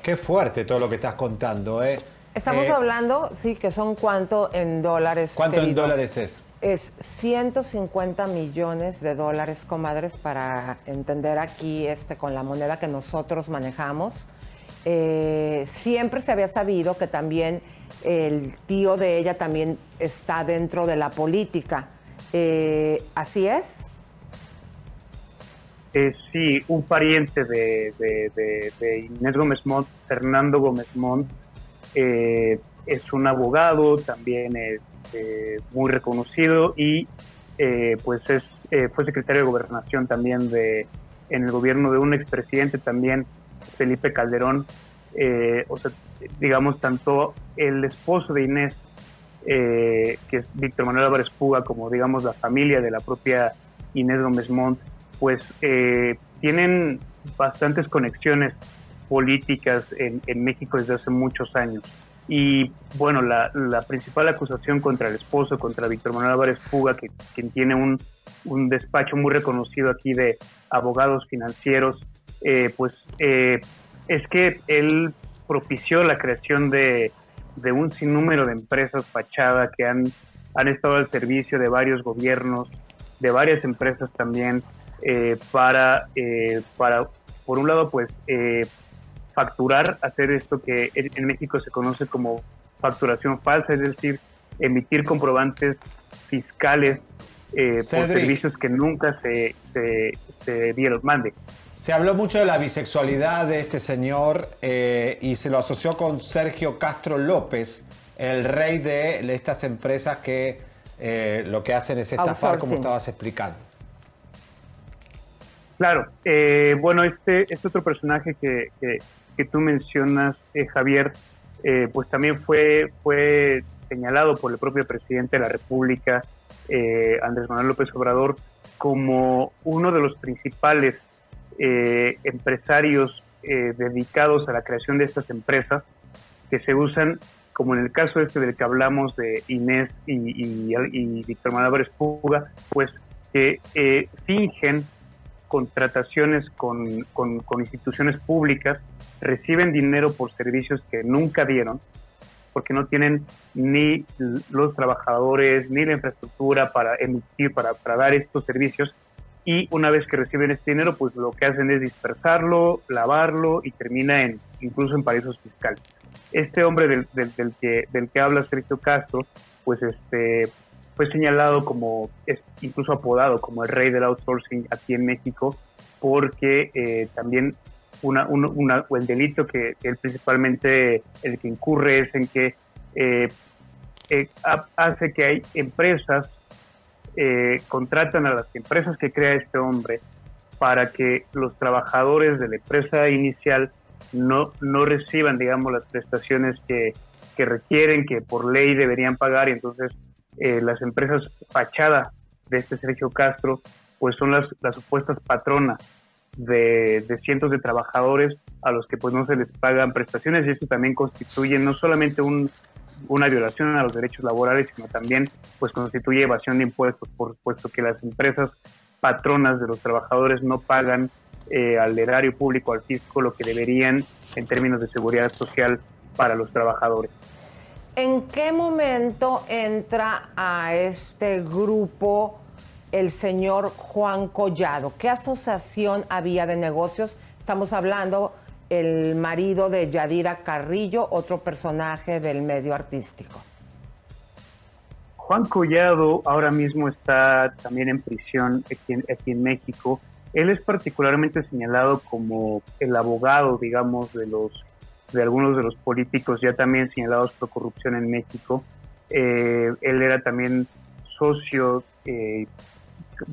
Qué fuerte todo lo que estás contando, ¿eh? Estamos eh, hablando, sí, que son cuánto en dólares. ¿Cuánto querido? en dólares es? Es 150 millones de dólares, comadres, para entender aquí este con la moneda que nosotros manejamos. Eh, siempre se había sabido que también el tío de ella también está dentro de la política. Eh, ¿Así es? Eh, sí, un pariente de, Inés Gómez Montt, Fernando Gómez Montt, eh, es un abogado, también es eh, muy reconocido y pues es fue secretario de gobernación también de en el gobierno de un expresidente también, Felipe Calderón. o sea, digamos, tanto el esposo de Inés eh, que es Víctor Manuel Álvarez Puga, como digamos la familia de la propia Inés Gómez Montt, pues eh, tienen bastantes conexiones políticas en, México desde hace muchos años. Y bueno, la, principal acusación contra el esposo, contra Víctor Manuel Álvarez Puga, que, quien tiene un, despacho muy reconocido aquí de abogados financieros, eh, pues eh, es que él propició la creación de de un sinnúmero de empresas fachada que han, han estado al servicio de varios gobiernos, de varias empresas también, eh, para, eh, para, por un lado, pues, eh, facturar, hacer esto que en México se conoce como facturación falsa, es decir, emitir comprobantes fiscales por servicios que nunca se, se, se dieron. Mande. Se habló mucho de la bisexualidad de este señor eh, y se lo asoció con Sergio Castro López, el rey de estas empresas que eh, lo que hacen es estafar, como estabas explicando. Claro, eh, bueno, este, este otro personaje que, que, que tú mencionas, eh, Javier, eh, pues también fue, fue señalado por el propio presidente de la República, Andrés Manuel López Obrador, como uno de los principales eh, empresarios eh, dedicados a la creación de estas empresas que se usan, como en el caso este del que hablamos de Inés y, y, y Víctor Manuel Puga, pues que eh, fingen contrataciones con, con, con instituciones públicas, reciben dinero por servicios que nunca dieron, porque no tienen ni los trabajadores ni la infraestructura para emitir, para, para dar estos servicios, y una vez que reciben este dinero, pues lo que hacen es dispersarlo, lavarlo y termina en incluso en paraísos fiscales. Este hombre del, del, del, que, del que habla Sergio Castro, pues este fue señalado como, es incluso apodado como el rey del outsourcing aquí en México, porque eh, también una, una, una, el delito que él principalmente el que incurre es en que eh, eh, hace que hay empresas eh, contratan a las empresas que crea este hombre para que los trabajadores de la empresa inicial no, no reciban, digamos, las prestaciones que, que requieren, que por ley deberían pagar, y entonces eh, las empresas fachada de este Sergio Castro, pues son las, las supuestas patronas de, de, cientos de trabajadores a los que pues no se les pagan prestaciones. Y esto también constituye no solamente un una violación a los derechos laborales, sino también pues constituye evasión de impuestos, por supuesto que las empresas patronas de los trabajadores no pagan eh, al erario público, al fisco, lo que deberían en términos de seguridad social para los trabajadores. ¿En qué momento entra a este grupo el señor Juan Collado? ¿Qué asociación había de negocios? Estamos hablando el marido de Yadira Carrillo, otro personaje del medio artístico. Juan Collado ahora mismo está también en prisión aquí en, México. Él es particularmente señalado como el abogado, digamos, de los de algunos de los políticos ya también señalados por corrupción en México. Eh, él era también socio, eh,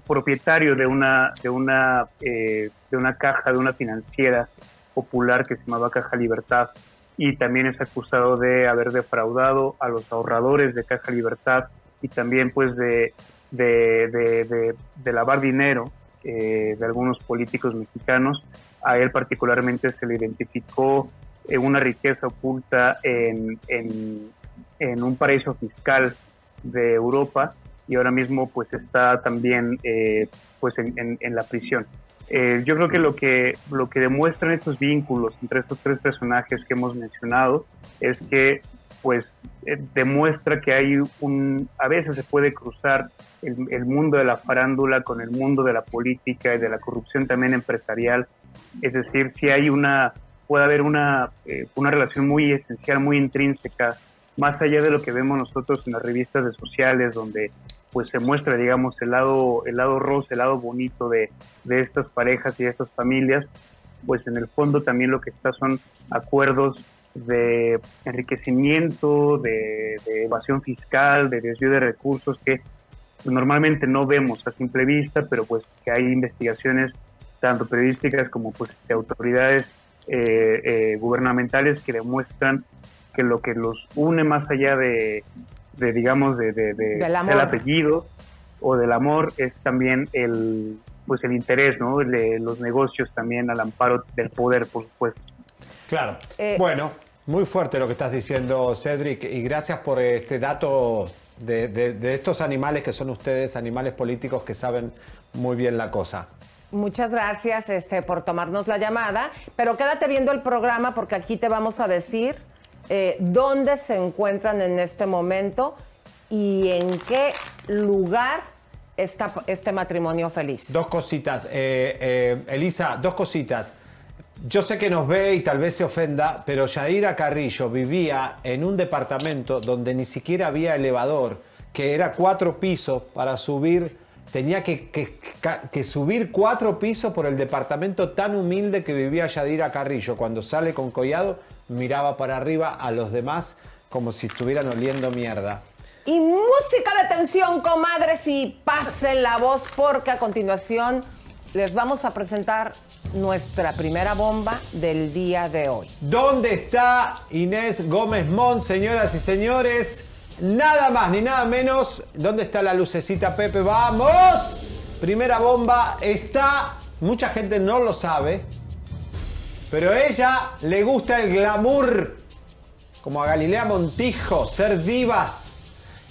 propietario de una, de, una, eh, de una caja, de una financiera popular que se llamaba Caja Libertad y también es acusado de haber defraudado a los ahorradores de Caja Libertad y también pues de, lavar dinero de algunos políticos mexicanos. A él particularmente se le identificó una riqueza oculta en, en, un paraíso fiscal de Europa y ahora mismo pues está también eh, pues en, en, la prisión. Eh, yo creo que lo que lo que demuestran estos vínculos entre estos tres personajes que hemos mencionado es que pues eh, demuestra que hay un a veces se puede cruzar el, el, mundo de la farándula con el mundo de la política y de la corrupción también empresarial. Es decir si hay una puede haber una, eh, una relación muy esencial, muy intrínseca, más allá de lo que vemos nosotros en las revistas de sociales, donde pues se muestra, digamos, el lado, el lado rosa, el lado bonito de, de estas parejas y de estas familias, pues en el fondo también lo que está son acuerdos de enriquecimiento, de, evasión fiscal, de desvío de recursos que normalmente no vemos a simple vista, pero pues que hay investigaciones tanto periodísticas como pues de autoridades eh, eh, gubernamentales que demuestran que lo que los une más allá de, digamos, de, del apellido o del amor es también el pues el interés, ¿no? De los negocios también al amparo del poder, por supuesto. Claro. Eh, bueno, muy fuerte lo que estás diciendo, Cedric, y gracias por este dato de, de estos animales que son ustedes, animales políticos que saben muy bien la cosa. Muchas gracias este, por tomarnos la llamada, pero quédate viendo el programa porque aquí te vamos a decir eh, dónde se encuentran en este momento y en qué lugar está este matrimonio feliz. Dos cositas, eh, eh, Elisa, dos cositas. Yo sé que nos ve y tal vez se ofenda, pero Yaira Carrillo vivía en un departamento donde ni siquiera había elevador, que era cuatro pisos para subir tenía que, subir cuatro pisos por el departamento tan humilde que vivía Yadira Carrillo. Cuando sale con Collado, miraba para arriba a los demás como si estuvieran oliendo mierda. Y música de tensión, comadres, y pasen la voz porque a continuación les vamos a presentar nuestra primera bomba del día de hoy. ¿Dónde está Inés Gómez Mont, señoras y señores? Nada más ni nada menos. ¿Dónde está la lucecita, Pepe? ¡Vamos! Primera bomba está. Mucha gente no lo sabe. Pero a ella le gusta el glamour. Como a Galilea Montijo, ser divas.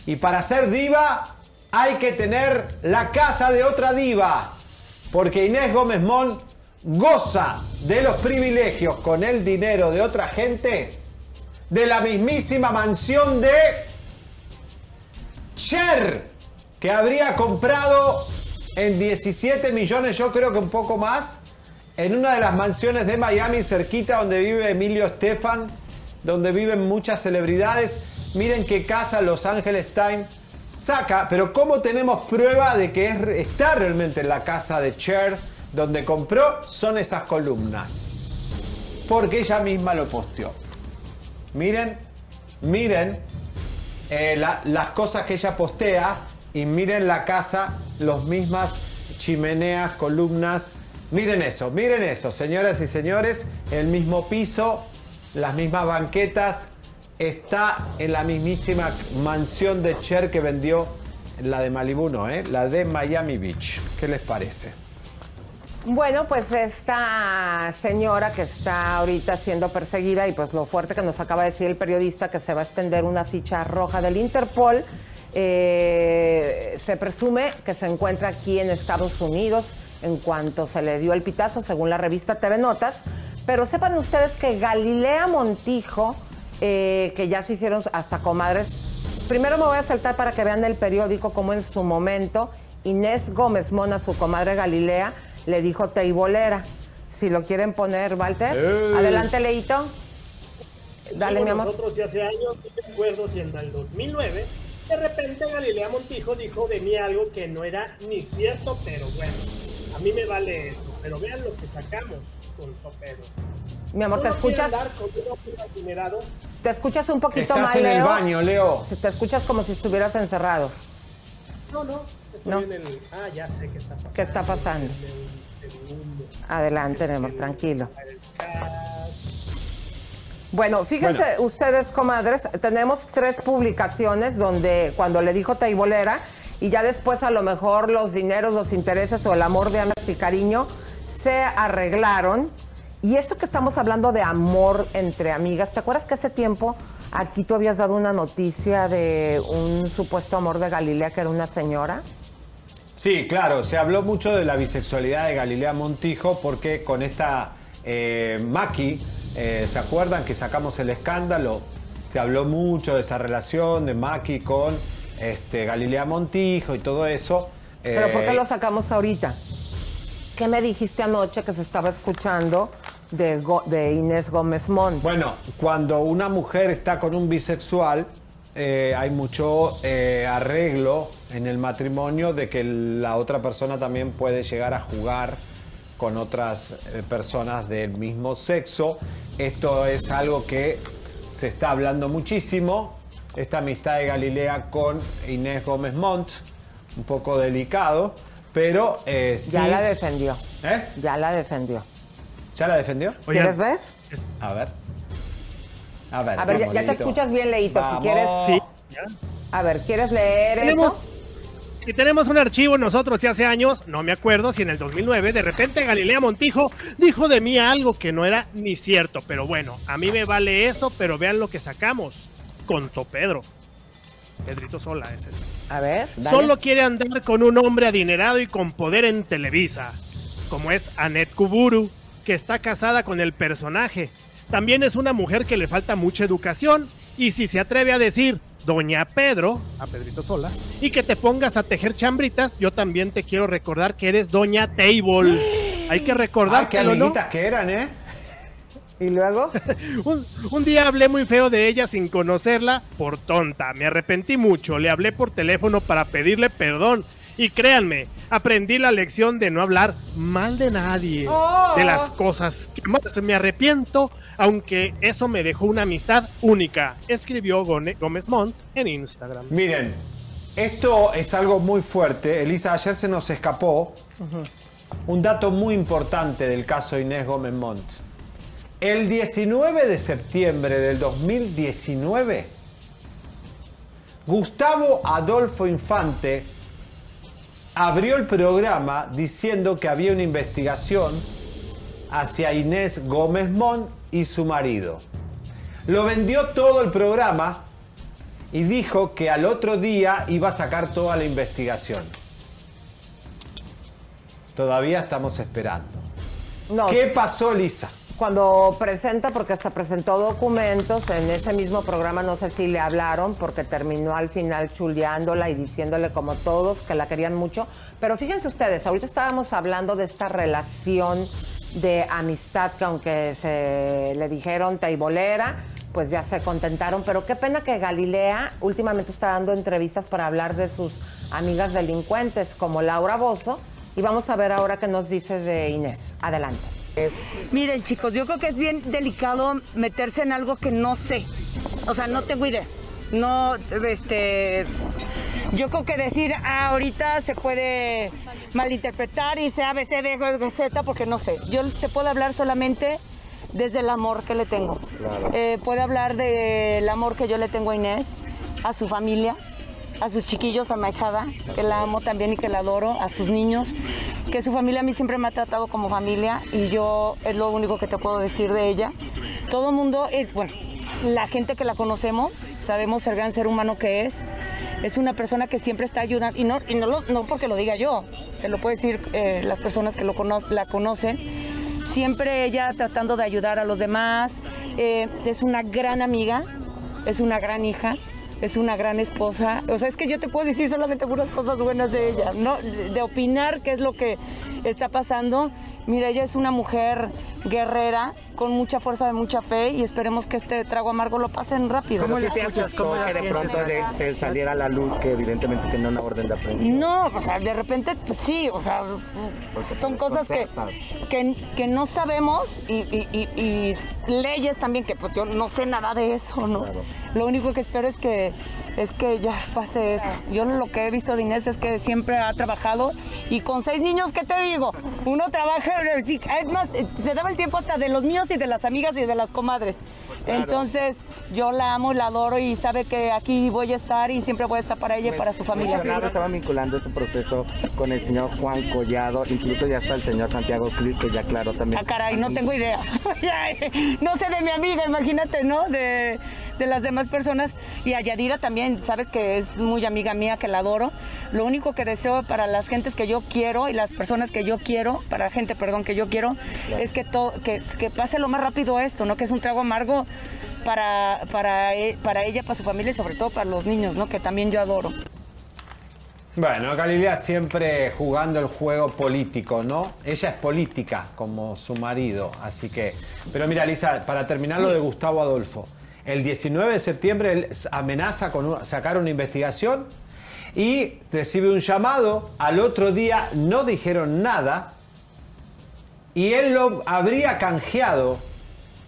Y para ser diva hay que tener la casa de otra diva. Porque Inés Gómez Mon goza de los privilegios con el dinero de otra gente. De la mismísima mansión de Cher, que habría comprado en 17 millones, yo creo que un poco más, en una de las mansiones de Miami, cerquita donde vive Emilio Estefan, donde viven muchas celebridades. Miren qué casa Los Ángeles Times saca, pero ¿cómo tenemos prueba de que está realmente en la casa de Cher, donde compró? Son esas columnas. Porque ella misma lo posteó. Miren, miren eh, las cosas que ella postea y miren la casa, las mismas chimeneas, columnas. Miren eso, miren eso, señoras y señores, el mismo piso, las mismas banquetas, está en la mismísima mansión de Cher que vendió la de Malibu, ¿no? Eh? La de Miami Beach. ¿Qué les parece? Bueno, pues esta señora que está ahorita siendo perseguida y pues lo fuerte que nos acaba de decir el periodista que se va a extender una ficha roja del Interpol, eh, se presume que se encuentra aquí en Estados Unidos en cuanto se le dio el pitazo, según la revista TV Notas. Pero sepan ustedes que Galilea Montijo, eh, que ya se hicieron hasta comadres, primero me voy a saltar para que vean el periódico como en su momento Inés Gómez Mona, su comadre Galilea, le dijo teibolera. Si lo quieren poner, Walter. Adelante, Leito. Dale, mi amor. Nosotros y hace años, no recuerdo si en el 2009, de repente Galilea Montijo dijo de mí algo que no era ni cierto, pero bueno, a mí me vale eso. Pero vean lo que sacamos con Topero. Mi amor, ¿te escuchas? Te escuchas un poquito Estás mal, en el Leo. baño, Leo. Si Te escuchas como si estuvieras encerrado. No, no, estoy No. en el... Ah, ya sé qué está pasando. ¿Qué está pasando? Segundo. Adelante, Nemo, tranquilo. Bueno, fíjense ustedes, comadres, tenemos tres publicaciones donde cuando le dijo Teibolera y ya después a lo mejor los dineros, los intereses o el amor de amas y cariño se arreglaron. Y esto que estamos hablando de amor entre amigas, ¿te acuerdas que hace tiempo aquí tú habías dado una noticia de un supuesto amor de Galilea que era una señora? Sí, claro, se habló mucho de la bisexualidad de Galilea Montijo porque con esta eh, Maki, eh, ¿se acuerdan que sacamos el escándalo? Se habló mucho de esa relación de Maki con este, Galilea Montijo y todo eso. ¿Pero por qué Eh, lo sacamos ahorita? ¿Qué me dijiste anoche que se estaba escuchando de, Go- de Inés Gómez Mont? Bueno, cuando una mujer está con un bisexual, eh, hay mucho eh, arreglo en el matrimonio de que la otra persona también puede llegar a jugar con otras eh, personas del mismo sexo. Esto es algo que se está hablando muchísimo. Esta amistad de Galilea con Inés Gómez Montt, un poco delicado, pero sí. Ya la defendió. ¿Eh? Ya la defendió. ¿Ya la defendió? ¿Quieres ver? A ver. A ver, A ver, ya, te escuchas bien, Leito. Si quieres. Sí. A ver, ¿quieres leer Tenemos, eso? y tenemos un archivo nosotros y hace años, no me acuerdo si en el 2009, de repente Galilea Montijo dijo de mí algo que no era ni cierto, pero bueno, a mí me vale eso, pero vean lo que sacamos con Topedro. Pedrito Sola ese es. A ver, dale. Solo quiere andar con un hombre adinerado y con poder en Televisa, como es Annette Kuburu, que está casada con el personaje. También es una mujer que le falta mucha educación y si se atreve a decir Doña Pedro, a Pedrito Sola, y que te pongas a tejer chambritas, yo también te quiero recordar que eres Doña Table. Hay que recordar Ah, qué que ¿no? que eran, ¿eh? ¿Y luego? un, un día hablé muy feo de ella sin conocerla por tonta. Me arrepentí mucho. Le hablé por teléfono para pedirle perdón. Y créanme, aprendí la lección de no hablar mal de nadie. Oh. De las cosas que más me arrepiento, aunque eso me dejó una amistad única. Escribió Gómez Montt en Instagram. Miren, esto es algo muy fuerte. Elisa, ayer se nos escapó un dato muy importante del caso Inés Gómez Montt. El 19 de septiembre del 2019, Gustavo Adolfo Infante abrió el programa diciendo que había una investigación hacia Inés Gómez Montt y su marido. Lo vendió todo el programa y dijo que al otro día iba a sacar toda la investigación. Todavía estamos esperando. No, ¿Qué pasó, Lisa? Cuando presenta, porque hasta presentó documentos en ese mismo programa, no sé si le hablaron, porque terminó al final chuleándola y diciéndole como todos que la querían mucho. Pero fíjense ustedes, ahorita estábamos hablando de esta relación de amistad que aunque se le dijeron teibolera, pues ya se contentaron. Pero qué pena que Galilea últimamente está dando entrevistas para hablar de sus amigas delincuentes como Laura Bozo. Y vamos a ver ahora qué nos dice de Inés. Adelante. Miren, chicos, yo creo que es bien delicado meterse en algo que no sé. O sea, no tengo idea. No, este. Yo creo que decir, ah, ahorita se puede malinterpretar y sea ABC de Z porque no sé. Yo te puedo hablar solamente desde el amor que le tengo. Eh, puedo hablar del amor que yo le tengo a Inés, a su familia, a sus chiquillos, a mi que la amo también y que la adoro, a sus niños. que su familia a mí siempre me ha tratado como familia y yo es lo único que te puedo decir de ella. Todo mundo, eh, bueno, la gente que la conocemos, sabemos el gran ser humano que es. Es una persona que siempre está ayudando, y no, y no, no porque lo diga yo, te lo puede decir eh, las personas que lo la conocen. Siempre ella tratando de ayudar a los demás. eh, es una gran amiga, es una gran hija, es una gran esposa. O sea, es que yo te puedo decir solamente puras cosas buenas de ella, ¿no? De opinar qué es lo que está pasando. Mira, ella es una mujer guerrera, con mucha fuerza, de mucha fe, y esperemos que este trago amargo lo pasen rápido. ¿Cómo le sientes ¿Cómo que de pronto de- se saliera a la luz que evidentemente tenía una orden de aprehensión? No, o sea, de repente, pues sí, o sea, son cosas que, que, que no sabemos y, y- y- y leyes también que pues yo no sé nada de eso, ¿no? Lo único que espero es que es que ya pase esto. Yo lo que he visto de Inés es que siempre ha trabajado y con seis niños, ¿qué te digo? Uno trabaja, es más, se el tiempo hasta de los míos y de las amigas y de las comadres. Claro. Entonces, yo la amo, la adoro y sabe que aquí voy a estar y siempre voy a estar para ella y para su familia. Estaba vinculando este proceso con el señor Juan Collado, incluso ya está el señor Santiago Cruz, que ya aclaró también. Ah, caray, no tengo idea. no sé de mi amiga, imagínate, ¿no? De, de las demás personas. Y a Yadira también, sabes que es muy amiga mía, que la adoro. Lo único que deseo para las gentes que yo quiero y las personas que yo quiero, para la gente, perdón, que yo quiero, es que, to- que, que pase lo más rápido esto, ¿no? Que es un trago amargo para, para, e- para ella, para su familia y sobre todo para los niños, ¿no? Que también yo adoro. Bueno, Galilea siempre jugando el juego político, ¿no? Ella es política, como su marido, así que... Pero mira, Lisa, para terminar lo de Gustavo Adolfo, el 19 de septiembre él amenaza con sacar una investigación y recibe un llamado, al otro día no dijeron nada y él lo habría canjeado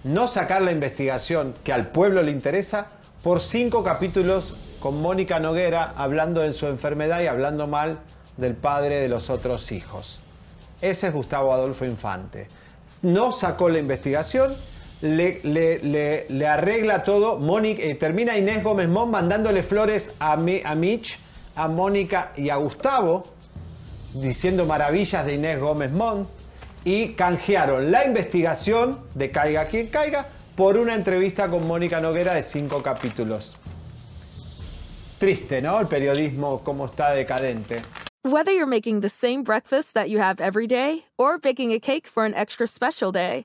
no sacar la investigación que al pueblo le interesa por cinco capítulos con Mónica Noguera hablando de su enfermedad y hablando mal del padre de los otros hijos. Ese es Gustavo Adolfo Infante. No sacó la investigación, le, le- le- arregla todo. Mónica, eh, termina Inés Gómez Mon mandándole flores a, Mi- a Mitch, a Mónica y a Gustavo, diciendo maravillas de Inés Gómez Mon y canjearon la investigación de Caiga quien caiga por una entrevista con Mónica Noguera de cinco capítulos. Triste, ¿no? El periodismo, cómo está decadente. Whether you're making the same breakfast that you have every day or baking a cake for an extra special day,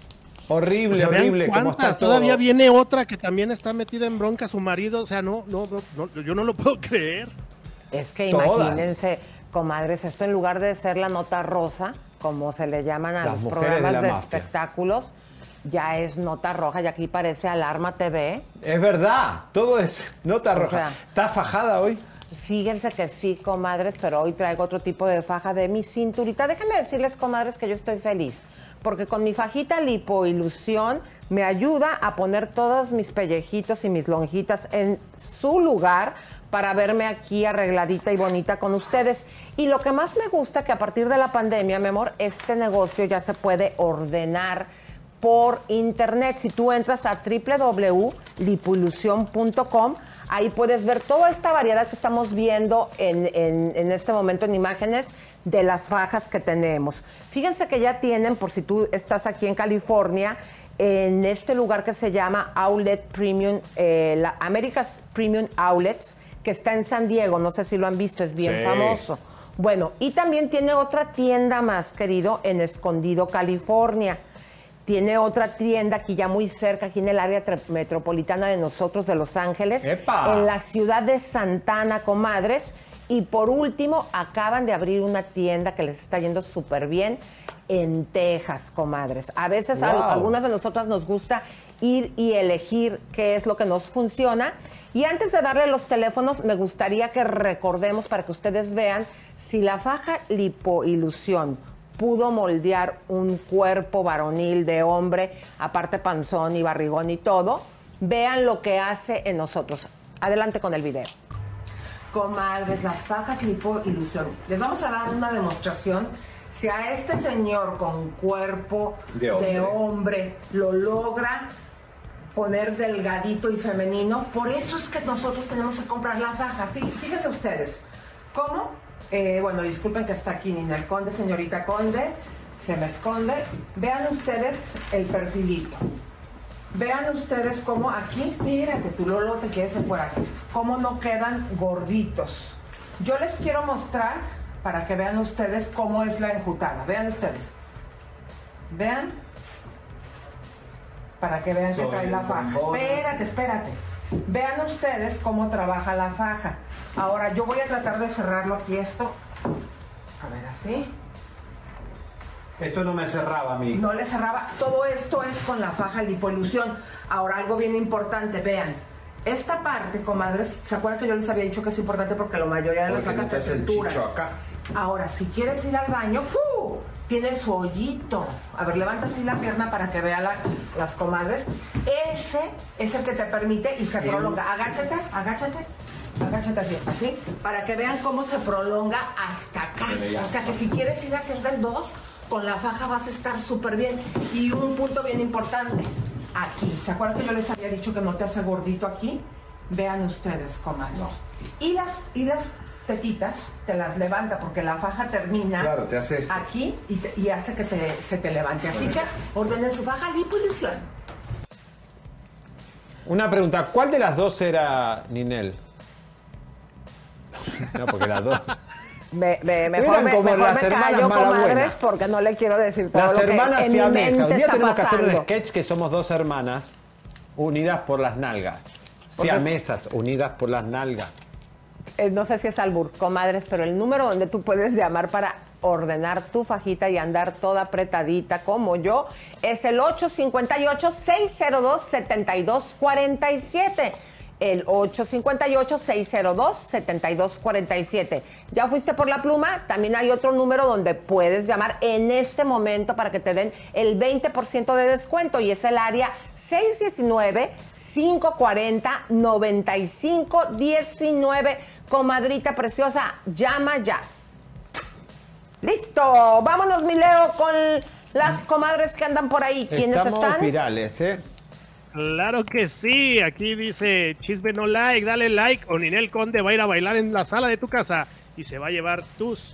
Horrible, O sea, vean horrible. Como cuántas. está todo. Todavía viene otra que también está metida en bronca su marido. O sea, no, no, no, no, yo no lo puedo creer. Es que Todas. imagínense, comadres, esto en lugar de ser la nota rosa, como se le llaman a Las los de programas de, espectáculos, ya es nota roja y aquí parece Alarma TV. Es verdad, todo es nota O roja. sea, ¿Está fajada hoy? Fíjense que sí, comadres, pero hoy traigo otro tipo de faja de mi cinturita. Déjenme decirles, comadres, que yo estoy feliz. Porque con mi fajita lipoilusión me ayuda a poner todos mis pellejitos y mis lonjitas en su lugar para verme aquí arregladita y bonita con ustedes. Y lo que más me gusta que a partir de la pandemia, mi amor, este negocio ya se puede ordenar por internet. Si tú entras a www.lipoilusión.com, ahí puedes ver toda esta variedad que estamos viendo en, en- en este momento en imágenes de las fajas que tenemos. Fíjense que ya tienen, por si tú estás aquí en California, en este lugar que se llama Outlet Premium, eh, la America's Premium Outlets, que está en San Diego. No sé si lo han visto, es bien Sí. famoso. Bueno, y también tiene otra tienda más, querido, en Escondido, California. Tiene otra tienda aquí ya muy cerca, aquí en el área metropolitana de nosotros, de Los Ángeles, ¡Epa! en la ciudad de Santana, comadres. Y por último, acaban de abrir una tienda que les está yendo súper bien en Texas, comadres. A veces a algunas de nosotras nos gusta ir y elegir qué es lo que nos funciona. Y antes de darle los teléfonos, me gustaría que recordemos para que ustedes vean si la faja lipoilusión pudo moldear un cuerpo varonil de hombre, aparte panzón y barrigón y todo, vean lo que hace en nosotros. Adelante con el video. Comadres, las fajas lipo ilusión. Les vamos a dar una demostración. Si a este señor con cuerpo De hombre. hombre lo logra poner delgadito y femenino, por eso es que nosotros tenemos que comprar la faja. Fí- Fíjense ustedes, ¿cómo? Eh, bueno, disculpen que está aquí Nina el Conde, señorita Conde, se me esconde. Vean ustedes el perfilito. Vean ustedes cómo aquí, espérate, tú Lolo te quieres por aquí, cómo no quedan gorditos. Yo les quiero mostrar para que vean ustedes cómo es la enjutada. Vean ustedes. Vean. Para que vean que Soy trae la faja. Espérate, espérate. Vean ustedes cómo trabaja la faja. Ahora yo voy a tratar de cerrarlo aquí esto. A ver, así. Esto no me cerraba a mí. No le cerraba. Todo esto es con la faja lipoilusión. Ahora, algo bien importante, vean. Esta parte, comadres, ¿se acuerdan que yo les había dicho que es importante porque la mayoría de las Porque vacas te el acá. Ahora, si quieres ir al baño, ¡fu! tiene su hoyito. A ver, levanta así la pierna para que vean la- las comadres. Ese es el que te permite y se prolonga. Agáchate, agáchate. Agáchate así, así, para que vean cómo se prolonga hasta acá. O sea que si quieres ir a hacer del 2, con la faja vas a estar súper bien. Y un punto bien importante, aquí. ¿Se acuerdan que yo les había dicho que no te hace gordito aquí? Vean ustedes, comadres. Y las, y las tetitas te las levanta porque la faja termina Claro, te hace esto. aquí y, te- y hace que te- se te levante. Así que ordenen su faja lipoilusión. Una pregunta, ¿cuál de las dos era Ninel? No, porque las dos. Me, me- mejor me, como mejor las me hermanas callo, comadres, porque no le quiero decir todo Las lo que hermanas en mi mente Un día está tenemos que hacer un pasando. sketch que somos dos hermanas unidas por las nalgas. Porque- Siamesas, unidas por las nalgas. Eh, no sé si es albur, comadres, pero el número donde tú puedes llamar para ordenar tu fajita y andar toda apretadita como yo es el 858-602-7247. El 858-602-7247. Ya fuiste por la pluma, también hay otro número donde puedes llamar en este momento para que te den el 20% de descuento y es el área 619 540-9519. Comadrita preciosa, llama ya. Listo, vámonos, mi Leo, con las comadres que andan por ahí. ¿Quiénes Estamos están? virales, ¿eh? Claro que sí, aquí dice Chisme no like, dale like o Ninel Conde va a ir a bailar en la sala de tu casa y se va a llevar tus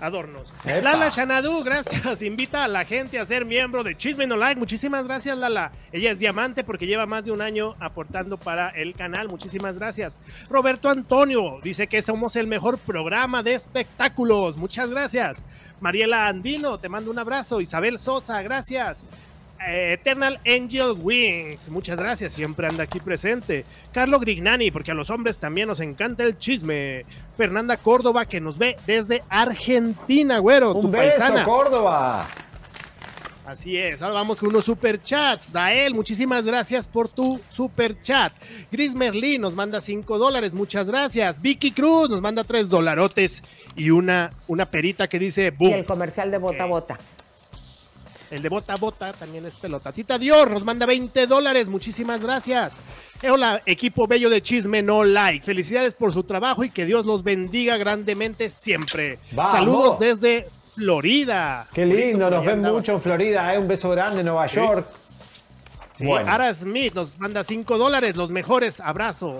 adornos. Epa. Lala Shanadu, gracias, invita a la gente a ser miembro de Chisme no like, muchísimas gracias Lala. Ella es diamante porque lleva más de un año aportando para el canal, muchísimas gracias. Roberto Antonio dice que somos el mejor programa de espectáculos, muchas gracias. Mariela Andino, te mando un abrazo. Isabel Sosa, gracias. Eh, Eternal Angel Wings, muchas gracias, siempre anda aquí presente. Carlo Grignani, porque a los hombres también nos encanta el chisme. Fernanda Córdoba, que nos ve desde Argentina, güero. tu Un beso, paisana. Córdoba. Así es, ahora vamos con unos superchats. Dael, muchísimas gracias por tu superchat. Gris Merlin nos manda 5 dólares, muchas gracias. Vicky Cruz nos manda 3 dolarotes y una, una perita que dice Y boom. el comercial de Bota Bota. El de Bota Bota también es pelota. Tita Dior nos manda 20 dólares. Muchísimas gracias. Eh, Hola, equipo bello de Chisme No Like. Felicidades por su trabajo y que Dios los bendiga grandemente siempre. ¡Vamos! Saludos desde Florida. Qué lindo, nos ven mucho en Florida, ¿eh? Un beso grande en Nueva Sí. York. Sí, Bueno. Ara Smith nos manda 5 dólares, los mejores, abrazo.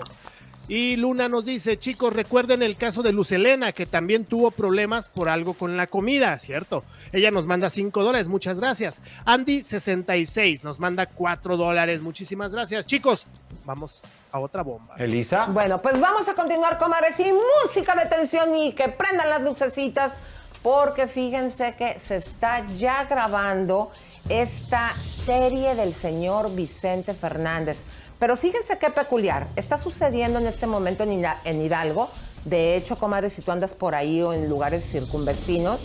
Y Luna nos dice, chicos, recuerden el caso de Luz Helena, que también tuvo problemas por algo con la comida, ¿cierto? Ella nos manda 5 dólares, muchas gracias. Andy66 nos manda 4 dólares, muchísimas gracias. Chicos, vamos a otra bomba. Elisa. Bueno, pues vamos a continuar, comadres, y música de tensión y que prendan las lucecitas, porque fíjense que se está ya grabando esta serie del señor Vicente Fernández. Pero fíjense qué peculiar, está sucediendo en este momento en, Hida- en Hidalgo. De hecho, comadres, si tú andas por ahí o en lugares circunvecinos,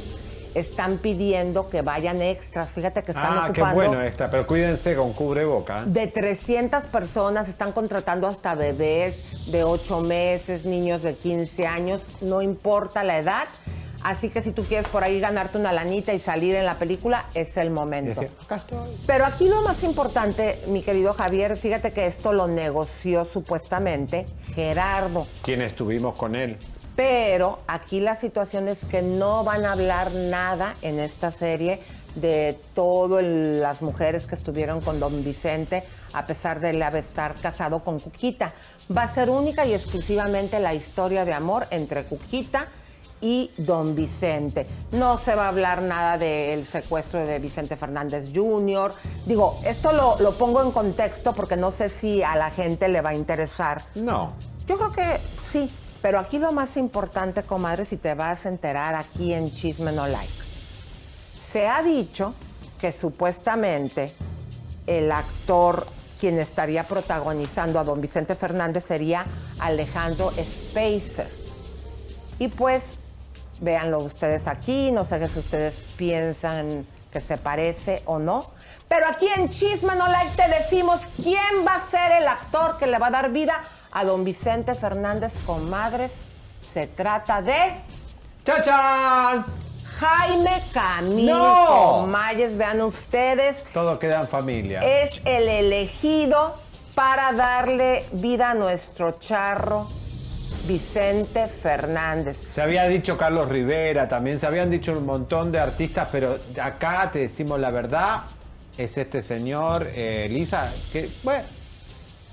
están pidiendo que vayan extras. Fíjate que están Ah, qué bueno esta, pero cuídense con cubreboca. de 300 personas, están contratando hasta bebés de 8 meses, niños de 15 años, no importa la edad. Así que si tú quieres por ahí ganarte una lanita y salir en la película, es el momento. Decía, acá estoy. Pero aquí lo más importante, mi querido Javier, fíjate que esto lo negoció supuestamente Gerardo. ¿Quién estuvimos con él? Pero aquí la situación es que no van a hablar nada en esta serie de todas las mujeres que estuvieron con don Vicente, a pesar de él estar casado con Cuquita. Va a ser única y exclusivamente la historia de amor entre Cuquita y don Vicente. No se va a hablar nada del secuestro de Vicente Fernández Jr. Digo, esto lo, lo pongo en contexto porque no sé si a la gente le va a interesar. No. Yo creo que sí, pero aquí lo más importante, comadre, si te vas a enterar aquí en Chisme No Like. Se ha dicho que supuestamente el actor quien estaría protagonizando a don Vicente Fernández sería Alejandro Spacer. Y pues, véanlo ustedes aquí, no sé si ustedes piensan que se parece o no. Pero aquí en Chisme No Like te decimos quién va a ser el actor que le va a dar vida a don Vicente Fernández con madres. Se trata de. ¡Chachán! Jaime Camilo ¡No! Mayes, vean ustedes, Todo queda en familia. es el elegido para darle vida a nuestro charro Vicente Fernández. Se había dicho Carlos Rivera, también se habían dicho un montón de artistas, pero acá te decimos la verdad, es este señor, eh, Lisa, que, bueno,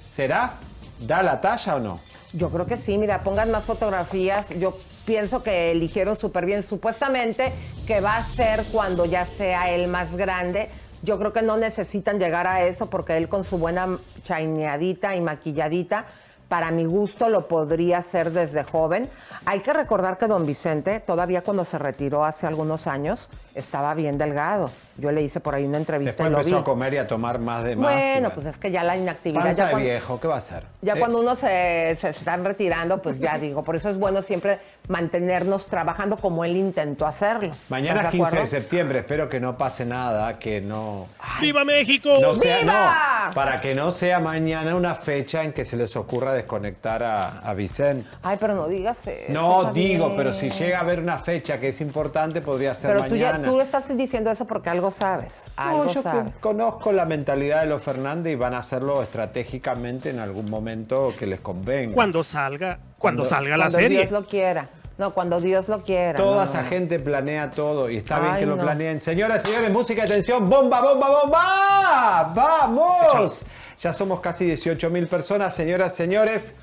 ¿será? ¿Da la talla o no? Yo creo que sí, mira, pongan más fotografías. Yo pienso que eligieron súper bien. Supuestamente que va a ser cuando ya sea él más grande. Yo creo que no necesitan llegar a eso porque él con su buena chaineadita y maquilladita, para mi gusto lo podría hacer desde joven. Hay que recordar que don Vicente, todavía cuando se retiró hace algunos años, estaba bien delgado. Yo le hice por ahí una entrevista Después y lo empezó vi. a comer y a tomar más de más. Bueno, pues es que ya la inactividad. Panza ya de cuando- viejo, ¿qué va a hacer? ya Eh, cuando uno se, se están retirando, pues ya digo, por eso es bueno siempre mantenernos trabajando como él intentó hacerlo. Mañana es ¿Estás de 15 de septiembre, espero que no pase nada, que no... ¡Viva México! no sea, ¡Viva! no, para que no sea mañana una fecha en que se les ocurra desconectar a, a Vicente. Ay, pero no digas eso. No, digo, pero si llega a haber una fecha que es importante, podría ser Pero tú, mañana. estás diciendo eso porque algo sabes. Algo No, yo sabes. con- conozco la mentalidad de los Fernández y van a hacerlo estratégicamente en algún momento que les convenga. Cuando salga, cuando, Cuando- salga la Cuando serie. Dios lo quiera. No, cuando Dios lo quiera. Toda no, esa gente planea todo y está bien que lo planeen. Señoras y señores, música, atención, bomba, bomba, bomba. ¡Vamos! Ya somos casi 18 mil personas, señoras y señores.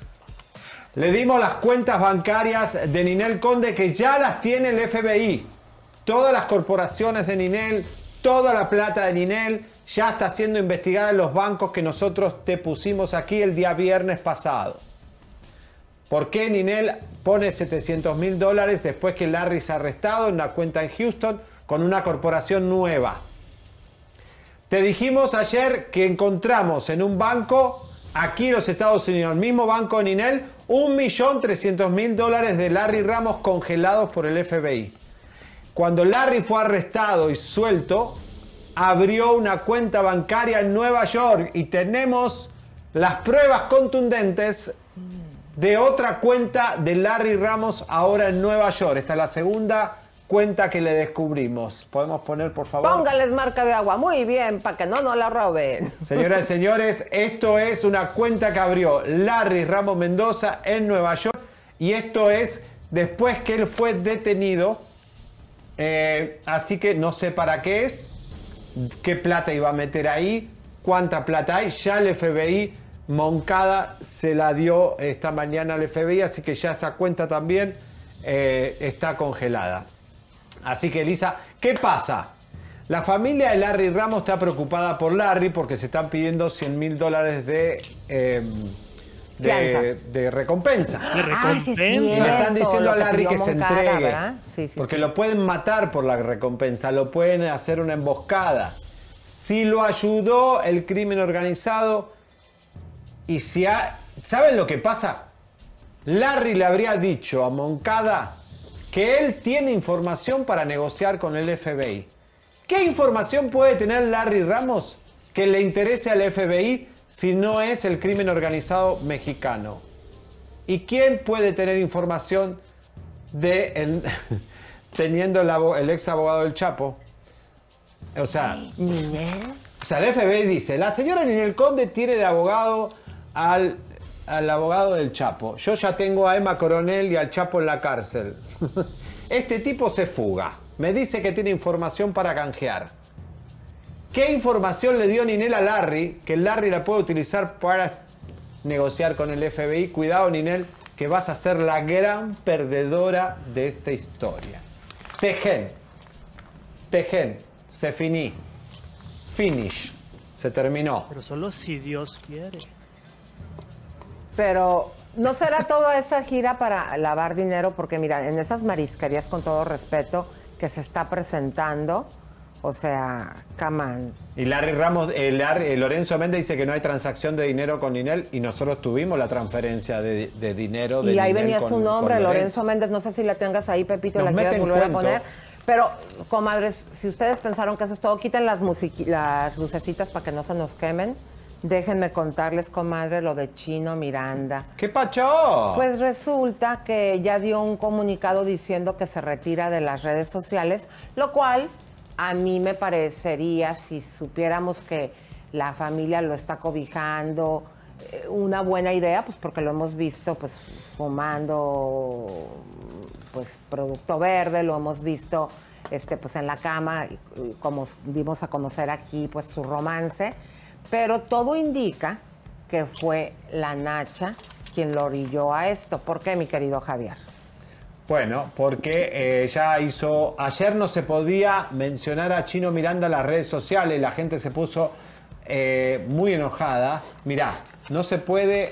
Le dimos las cuentas bancarias de Ninel Conde que ya las tiene el FBI. Todas las corporaciones de Ninel, toda la plata de Ninel ya está siendo investigada en los bancos que nosotros te pusimos aquí el día viernes pasado. ¿Por qué Ninel pone 700 mil dólares después que Larry ha arrestado en una cuenta en Houston con una corporación nueva? Te dijimos ayer que encontramos en un banco, aquí en los Estados Unidos, el mismo banco de Ninel, 1.300.000 dólares de Larry Ramos congelados por el FBI. Cuando Larry fue arrestado y suelto, abrió una cuenta bancaria en Nueva York y tenemos las pruebas contundentes de otra cuenta de Larry Ramos ahora en Nueva York. Esta es la segunda cuenta que le descubrimos. ¿Podemos poner, por favor? Póngales marca de agua. Muy bien, para que no nos la roben. Señoras y señores, esto es una cuenta que abrió Larry Ramos Mendoza en Nueva York y esto es después que él fue detenido. Eh, así que no sé para qué es, qué plata iba a meter ahí, cuánta plata hay. Ya el FBI Moncada se la dio esta mañana al FBI, así que ya esa cuenta también eh, está congelada. Así que Elisa, ¿qué pasa? La familia de Larry Ramos está preocupada por Larry porque se están pidiendo 100 mil dólares de, eh, de recompensa. De sí es recompensa. Le están diciendo a Larry que se Moncada, entregue. ¿verdad? Sí, sí, porque sí. lo pueden matar por la recompensa, lo pueden hacer una emboscada. Si lo ayudó el crimen organizado y si ha... ¿Saben lo que pasa? Larry le habría dicho a Moncada que él tiene información para negociar con el FBI. ¿Qué información puede tener Larry Ramos que le interese al FBI si no es el crimen organizado mexicano? ¿Y quién puede tener información de, el- teniendo el, el ex abogado del Chapo. O sea, o sea, el FBI dice, la señora Ninel Conde tiene de abogado al, al abogado del Chapo. Yo ya tengo a Emma Coronel y al Chapo en la cárcel. Este tipo se fuga. Me dice que tiene información para canjear. ¿Qué información le dio Ninel a Larry? Que Larry la puede utilizar para negociar con el FBI. Cuidado, Ninel, que vas a ser la gran perdedora de esta historia. Tejen. Tejen. Se finí. Finish. Se terminó. Pero solo si Dios quiere. Pero no será toda esa gira para lavar dinero, porque mira, en esas marisquerías, con todo respeto, que se está presentando, o sea, camán. Y Larry Ramos, eh, Larry- eh, Lorenzo Méndez dice que no hay transacción de dinero con Ninel y nosotros tuvimos la transferencia de, de dinero de Y ahí Ninel venía con- su nombre, Lorenzo Méndez, no sé si la tengas ahí, Pepito, Nos la quieres volver a poner. Pero, comadres, si ustedes pensaron que eso es todo, quiten las, las lucecitas para que no se nos quemen. Déjenme contarles, comadre, lo de Chino Miranda. ¿Qué pacho? Pues resulta que ya dio un comunicado diciendo que se retira de las redes sociales, lo cual a mí me parecería, si supiéramos que la familia lo está cobijando, eh, una buena idea, pues porque lo hemos visto pues fumando pues producto verde, lo hemos visto este pues en la cama, y- y como dimos a conocer aquí pues su romance, pero todo indica que fue la Nacha quien lo orilló a esto. ¿Por qué, mi querido Javier? Bueno, porque eh, ya hizo. Ayer no se podía mencionar a Chino Miranda en las redes sociales, la gente se puso eh, muy enojada. Mirá, no se puede.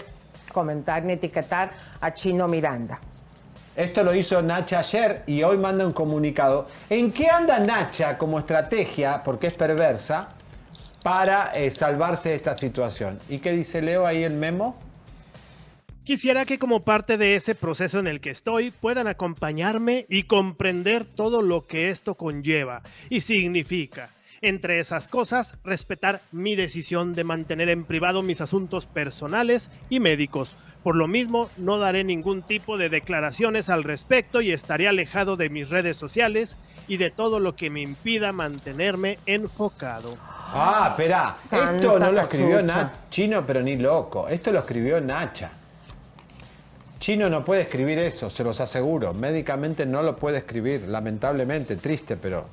Comentar ni etiquetar a Chino Miranda. Esto lo hizo Nacha ayer y hoy manda un comunicado. ¿En qué anda Nacha como estrategia, porque es perversa, para eh, salvarse de esta situación? ¿Y qué dice Leo ahí el memo? Quisiera que como parte de ese proceso en el que estoy puedan acompañarme y comprender todo lo que esto conlleva y significa. Entre esas cosas, respetar mi decisión de mantener en privado mis asuntos personales y médicos. Por lo mismo, no daré ningún tipo de declaraciones al respecto y estaré alejado de mis redes sociales y de todo lo que me impida mantenerme enfocado. Ah, espera, esto no lo escribió cachucha. Na- Chino, pero ni loco. Esto lo escribió Nacha. Chino no puede escribir eso, se los aseguro. Médicamente no lo puede escribir, lamentablemente, triste, pero.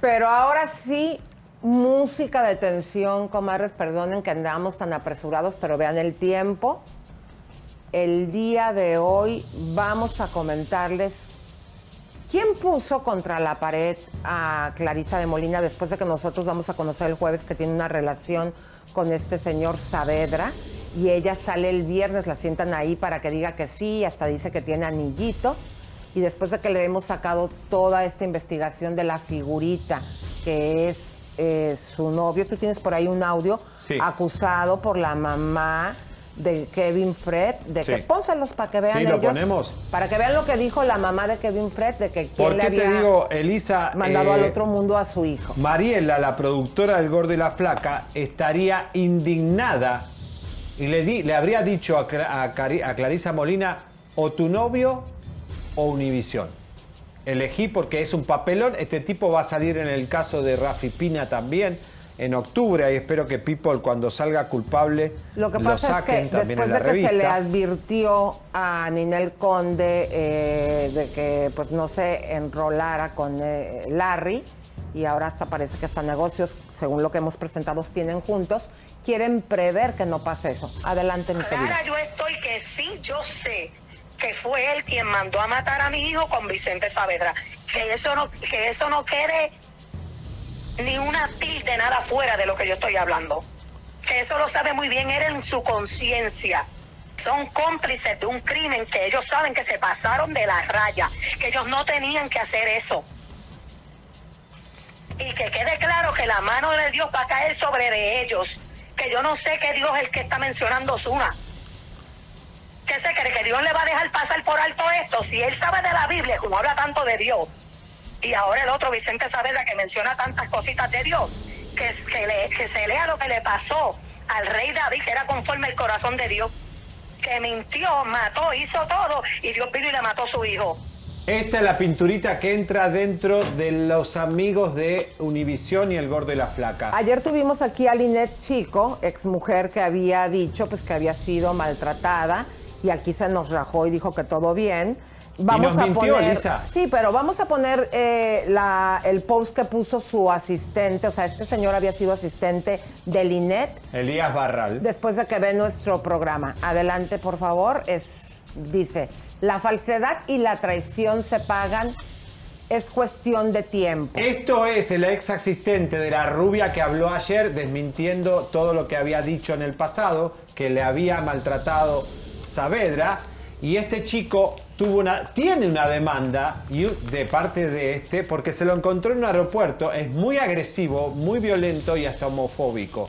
Pero ahora sí, música de tensión, comadres, perdonen que andamos tan apresurados, pero vean el tiempo. El día de hoy vamos a comentarles quién puso contra la pared a Clarisa de Molina después de que nosotros vamos a conocer el jueves que tiene una relación con este señor Saavedra y ella sale el viernes, la sientan ahí para que diga que sí, hasta dice que tiene anillito y después de que le hemos sacado toda esta investigación de la figurita que es eh, su novio, tú tienes por ahí un audio Sí. acusado por la mamá de Kevin Fred, de Sí. que pónselos para que vean Sí, lo ellos, ponemos. para que vean lo que dijo la mamá de Kevin Fred, de que ¿Por quién le qué te había digo, Elisa? mandado eh, al otro mundo a su hijo. Mariela, la productora del Gordo y la Flaca, estaría indignada y le, di- le habría dicho a, a Clarisa Molina o tu novio o Univisión. Elegí porque es un papelón. Este tipo va a salir en el caso de Rafi Pina también en octubre. Y espero que People, cuando salga culpable, Lo que pasa es saquen que también después de que se le revista. advirtió a Ninel Conde eh, de que pues no se enrolara con eh, Larry y ahora hasta parece que hasta negocios, según lo que hemos presentado, tienen juntos, quieren prever que no pase eso. Adelante, mi. Clara, yo estoy que sí, yo sé que fue él quien mandó a matar a mi hijo con Vicente Saavedra. Que eso no, que eso no quede ni una tilde nada fuera de lo que yo estoy hablando. Que eso lo sabe muy bien él en su conciencia. Son cómplices de un crimen que ellos saben que se pasaron de la raya, que ellos no tenían que hacer eso. Y que quede claro que la mano de Dios va a caer sobre de ellos. Que yo no sé qué Dios es el que está mencionando Osuna. ¿Qué se cree? ¿Que Dios le va a dejar pasar por alto esto? Si él sabe de la Biblia, como habla tanto de Dios, y ahora el otro Vicente Saavedra que menciona tantas cositas de Dios, que, es- que, le- que se lea lo que le pasó al rey David, que era conforme al corazón de Dios, que mintió, mató, hizo todo, y Dios vino y le mató a su hijo. Esta es la pinturita que entra dentro de los amigos de Univisión y el gordo y la flaca. Ayer tuvimos aquí a Linet Chico, exmujer que había dicho pues que había sido maltratada y aquí se nos rajó y dijo que todo bien. Vamos nos a mintió, poner, Lisa. sí, pero vamos a poner eh, la- el post que puso su asistente, o sea, este señor había sido asistente de Linet Elías Barral. después de que ve nuestro programa. Adelante, por favor. Es, dice, la falsedad y la traición se pagan, es cuestión de tiempo. Esto es el ex asistente de la rubia que habló ayer desmintiendo todo lo que había dicho en el pasado, que le había maltratado Saavedra. Y este chico tiene una demanda de parte de este porque se lo encontró en un aeropuerto. Es muy agresivo, muy violento y hasta homofóbico.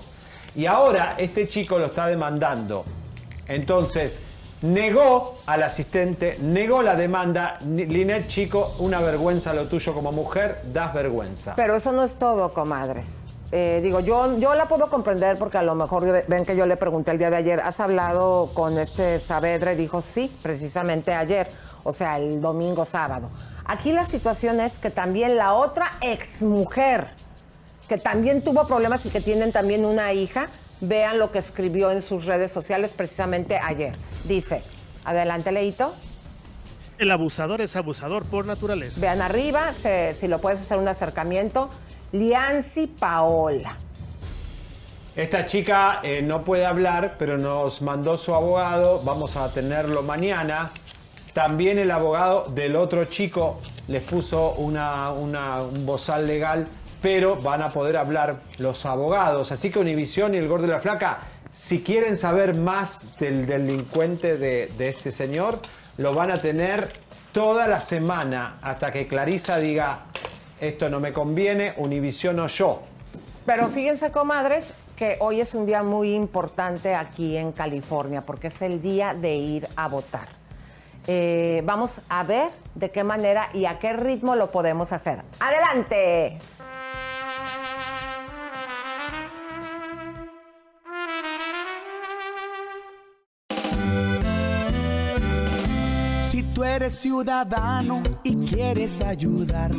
Y ahora este chico lo está demandando. Entonces, negó al asistente, negó la demanda. Linet, chico, una vergüenza lo tuyo como mujer, das vergüenza. Pero eso no es todo, comadres. Eh, digo, yo, yo la puedo comprender porque a lo mejor ve- ven que yo le pregunté el día de ayer, ¿has hablado con este Saavedra? Y dijo, sí, precisamente ayer, o sea, el domingo sábado. Aquí la situación es que también la otra exmujer, que también tuvo problemas y que tienen también una hija, vean lo que escribió en sus redes sociales precisamente ayer. Dice, adelante, Leito. El abusador es abusador por naturaleza. Vean arriba, se- si lo puedes hacer un acercamiento. Lianci Paola. Esta chica eh, no puede hablar, pero nos mandó su abogado. Vamos a tenerlo mañana. También el abogado del otro chico les puso una, un bozal legal, pero van a poder hablar los abogados. Así que Univisión y el Gordo de la Flaca, si quieren saber más del delincuente de, de este señor, lo van a tener toda la semana hasta que Clarisa diga, esto no me conviene, Univisión o yo. Pero fíjense, comadres, que hoy es un día muy importante aquí en California, porque es el día de ir a votar. Eh, vamos a ver de qué manera y a qué ritmo lo podemos hacer. ¡Adelante! Eres ciudadano y quieres ayudar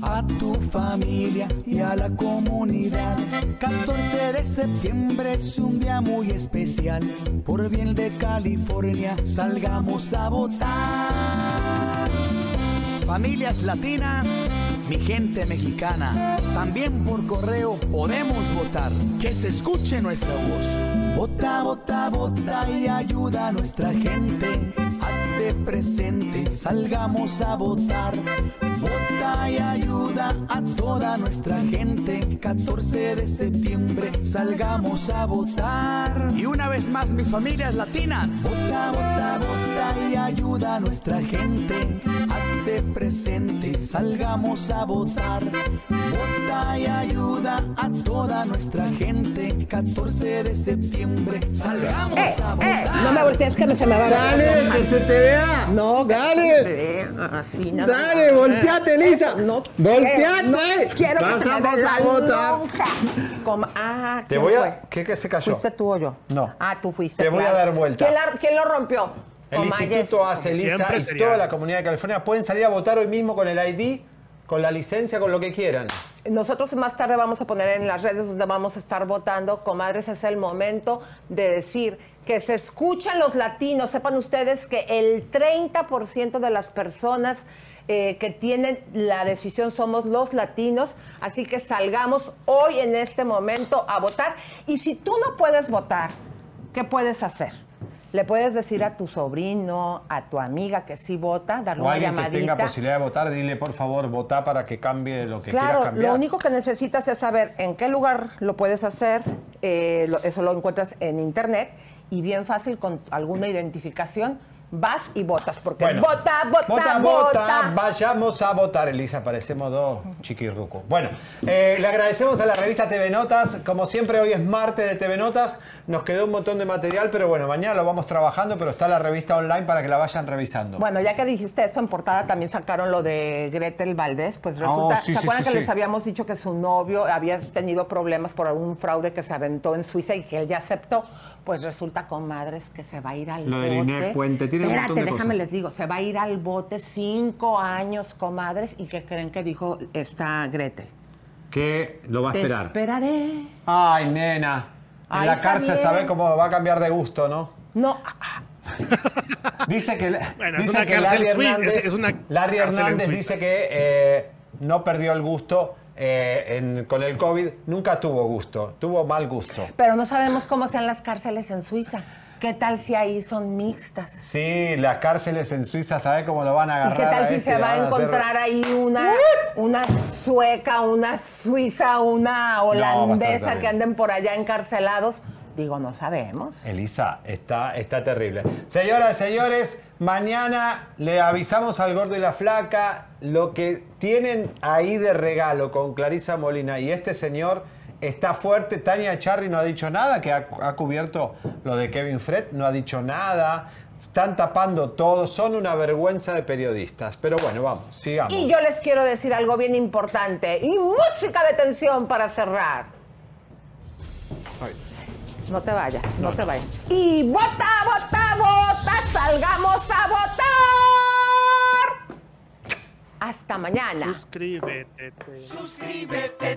a tu familia y a la comunidad, 14 de septiembre es un día muy especial. Por bien de California, salgamos a votar. Familias latinas, mi gente mexicana, también por correo podemos votar. Que se escuche nuestra voz. Vota, vota, vota y ayuda a nuestra gente. Hazte presente, salgamos a votar. Vota y ayuda a toda nuestra gente. 14 de septiembre, salgamos a votar. Y una vez más, mis familias latinas. Vota, vota, vota y ayuda a nuestra gente. Hazte presente, salgamos a votar. Vota y ayuda a toda nuestra gente. 14 de septiembre, salgamos Eh, a eh, votar. no me voltees que me se me va a ver. Dale, que se te vea. No, que Dale. se me vea así nada Dale, más. Volteate, Elisa. Eso, No Volteate. quiero, no quiero que se me vea la votar. lonja. Como- ah, Te ¿quién voy a... ¿Qué, qué se cayó? ¿Fuiste tú o yo? No. Ah, tú fuiste. Te voy a dar vuelta. ¿Quién, la- quién lo rompió? El Comayes. Instituto hace Siempre y sería. toda la comunidad de California pueden salir a votar hoy mismo con el ID, con la licencia, con lo que quieran. Nosotros más tarde vamos a poner en las redes donde vamos a estar votando. Comadres, es el momento de decir que se escuchan los latinos. Sepan ustedes que el 30% de las personas eh, que tienen la decisión somos los latinos. Así que salgamos hoy en este momento a votar. Y si tú no puedes votar, ¿qué puedes hacer? Le puedes decir a tu sobrino, a tu amiga que sí vota, darle O una alguien que tenga posibilidad de votar, dile por favor, vota para que cambie lo que quieras Claro, cambiar. lo único que necesitas es saber en qué lugar lo puedes hacer. eh, lo- eso lo encuentras en internet y bien fácil con alguna identificación vas y votas porque Bueno, vota, vota, Vota, vota. vayamos a votar, Elisa, parecemos dos chiquirrucos. Bueno, eh, le agradecemos a la revista TV Notas, como siempre hoy es martes de TV Notas, nos quedó un montón de material, pero bueno, mañana lo vamos trabajando, pero está la revista online para que la vayan revisando. Bueno, ya que dijiste eso, en portada también sacaron lo de Gretel Valdés. Pues resulta, Oh, sí, ¿se acuerdan sí, que les habíamos dicho que su novio había tenido problemas por algún fraude que se aventó en Suiza y que él ya aceptó? Pues resulta, comadres, que se va a ir al Lo de bote. Linet Puente, tiene un Espérate, montón de déjame cosas. les digo, se va a ir al bote cinco años, comadres, y que creen que dijo esta Gretel. Que lo va a Te esperar. esperaré. Ay, nena. En la cárcel sabe cómo va a cambiar de gusto, ¿no? No, Dice que, Bueno, es dice una que Larry Hernández, es- es una Larry cárcel en Hernández Suiza. dice que eh, no perdió el gusto eh, en- con el COVID. Nunca tuvo gusto, tuvo mal gusto. pero no sabemos cómo sean las cárceles en Suiza. ¿Qué tal si ahí son mixtas? Sí, las cárceles en Suiza, ¿sabe cómo lo van a ¿Y agarrar? qué tal si este? se va a hacer- encontrar ahí una, una sueca, una suiza, una holandesa que anden por allá encarcelados? Digo, no sabemos. Elisa, está, está terrible. Señoras, señores, mañana le avisamos al gordo y la flaca lo que tienen ahí de regalo con Clarisa Molina. Y este señor está fuerte. Tania Charry no ha dicho nada, que ha, ha cubierto lo de Kevin Fred, no ha dicho nada. Están tapando todo, son una vergüenza de periodistas. Pero bueno, vamos, sigamos. Y yo les quiero decir algo bien importante. Y música de tensión para cerrar. Ay. No te vayas, no, te vayas. Y vota, vota, vota, salgamos a votar. Hasta mañana. Suscríbete. Suscríbete,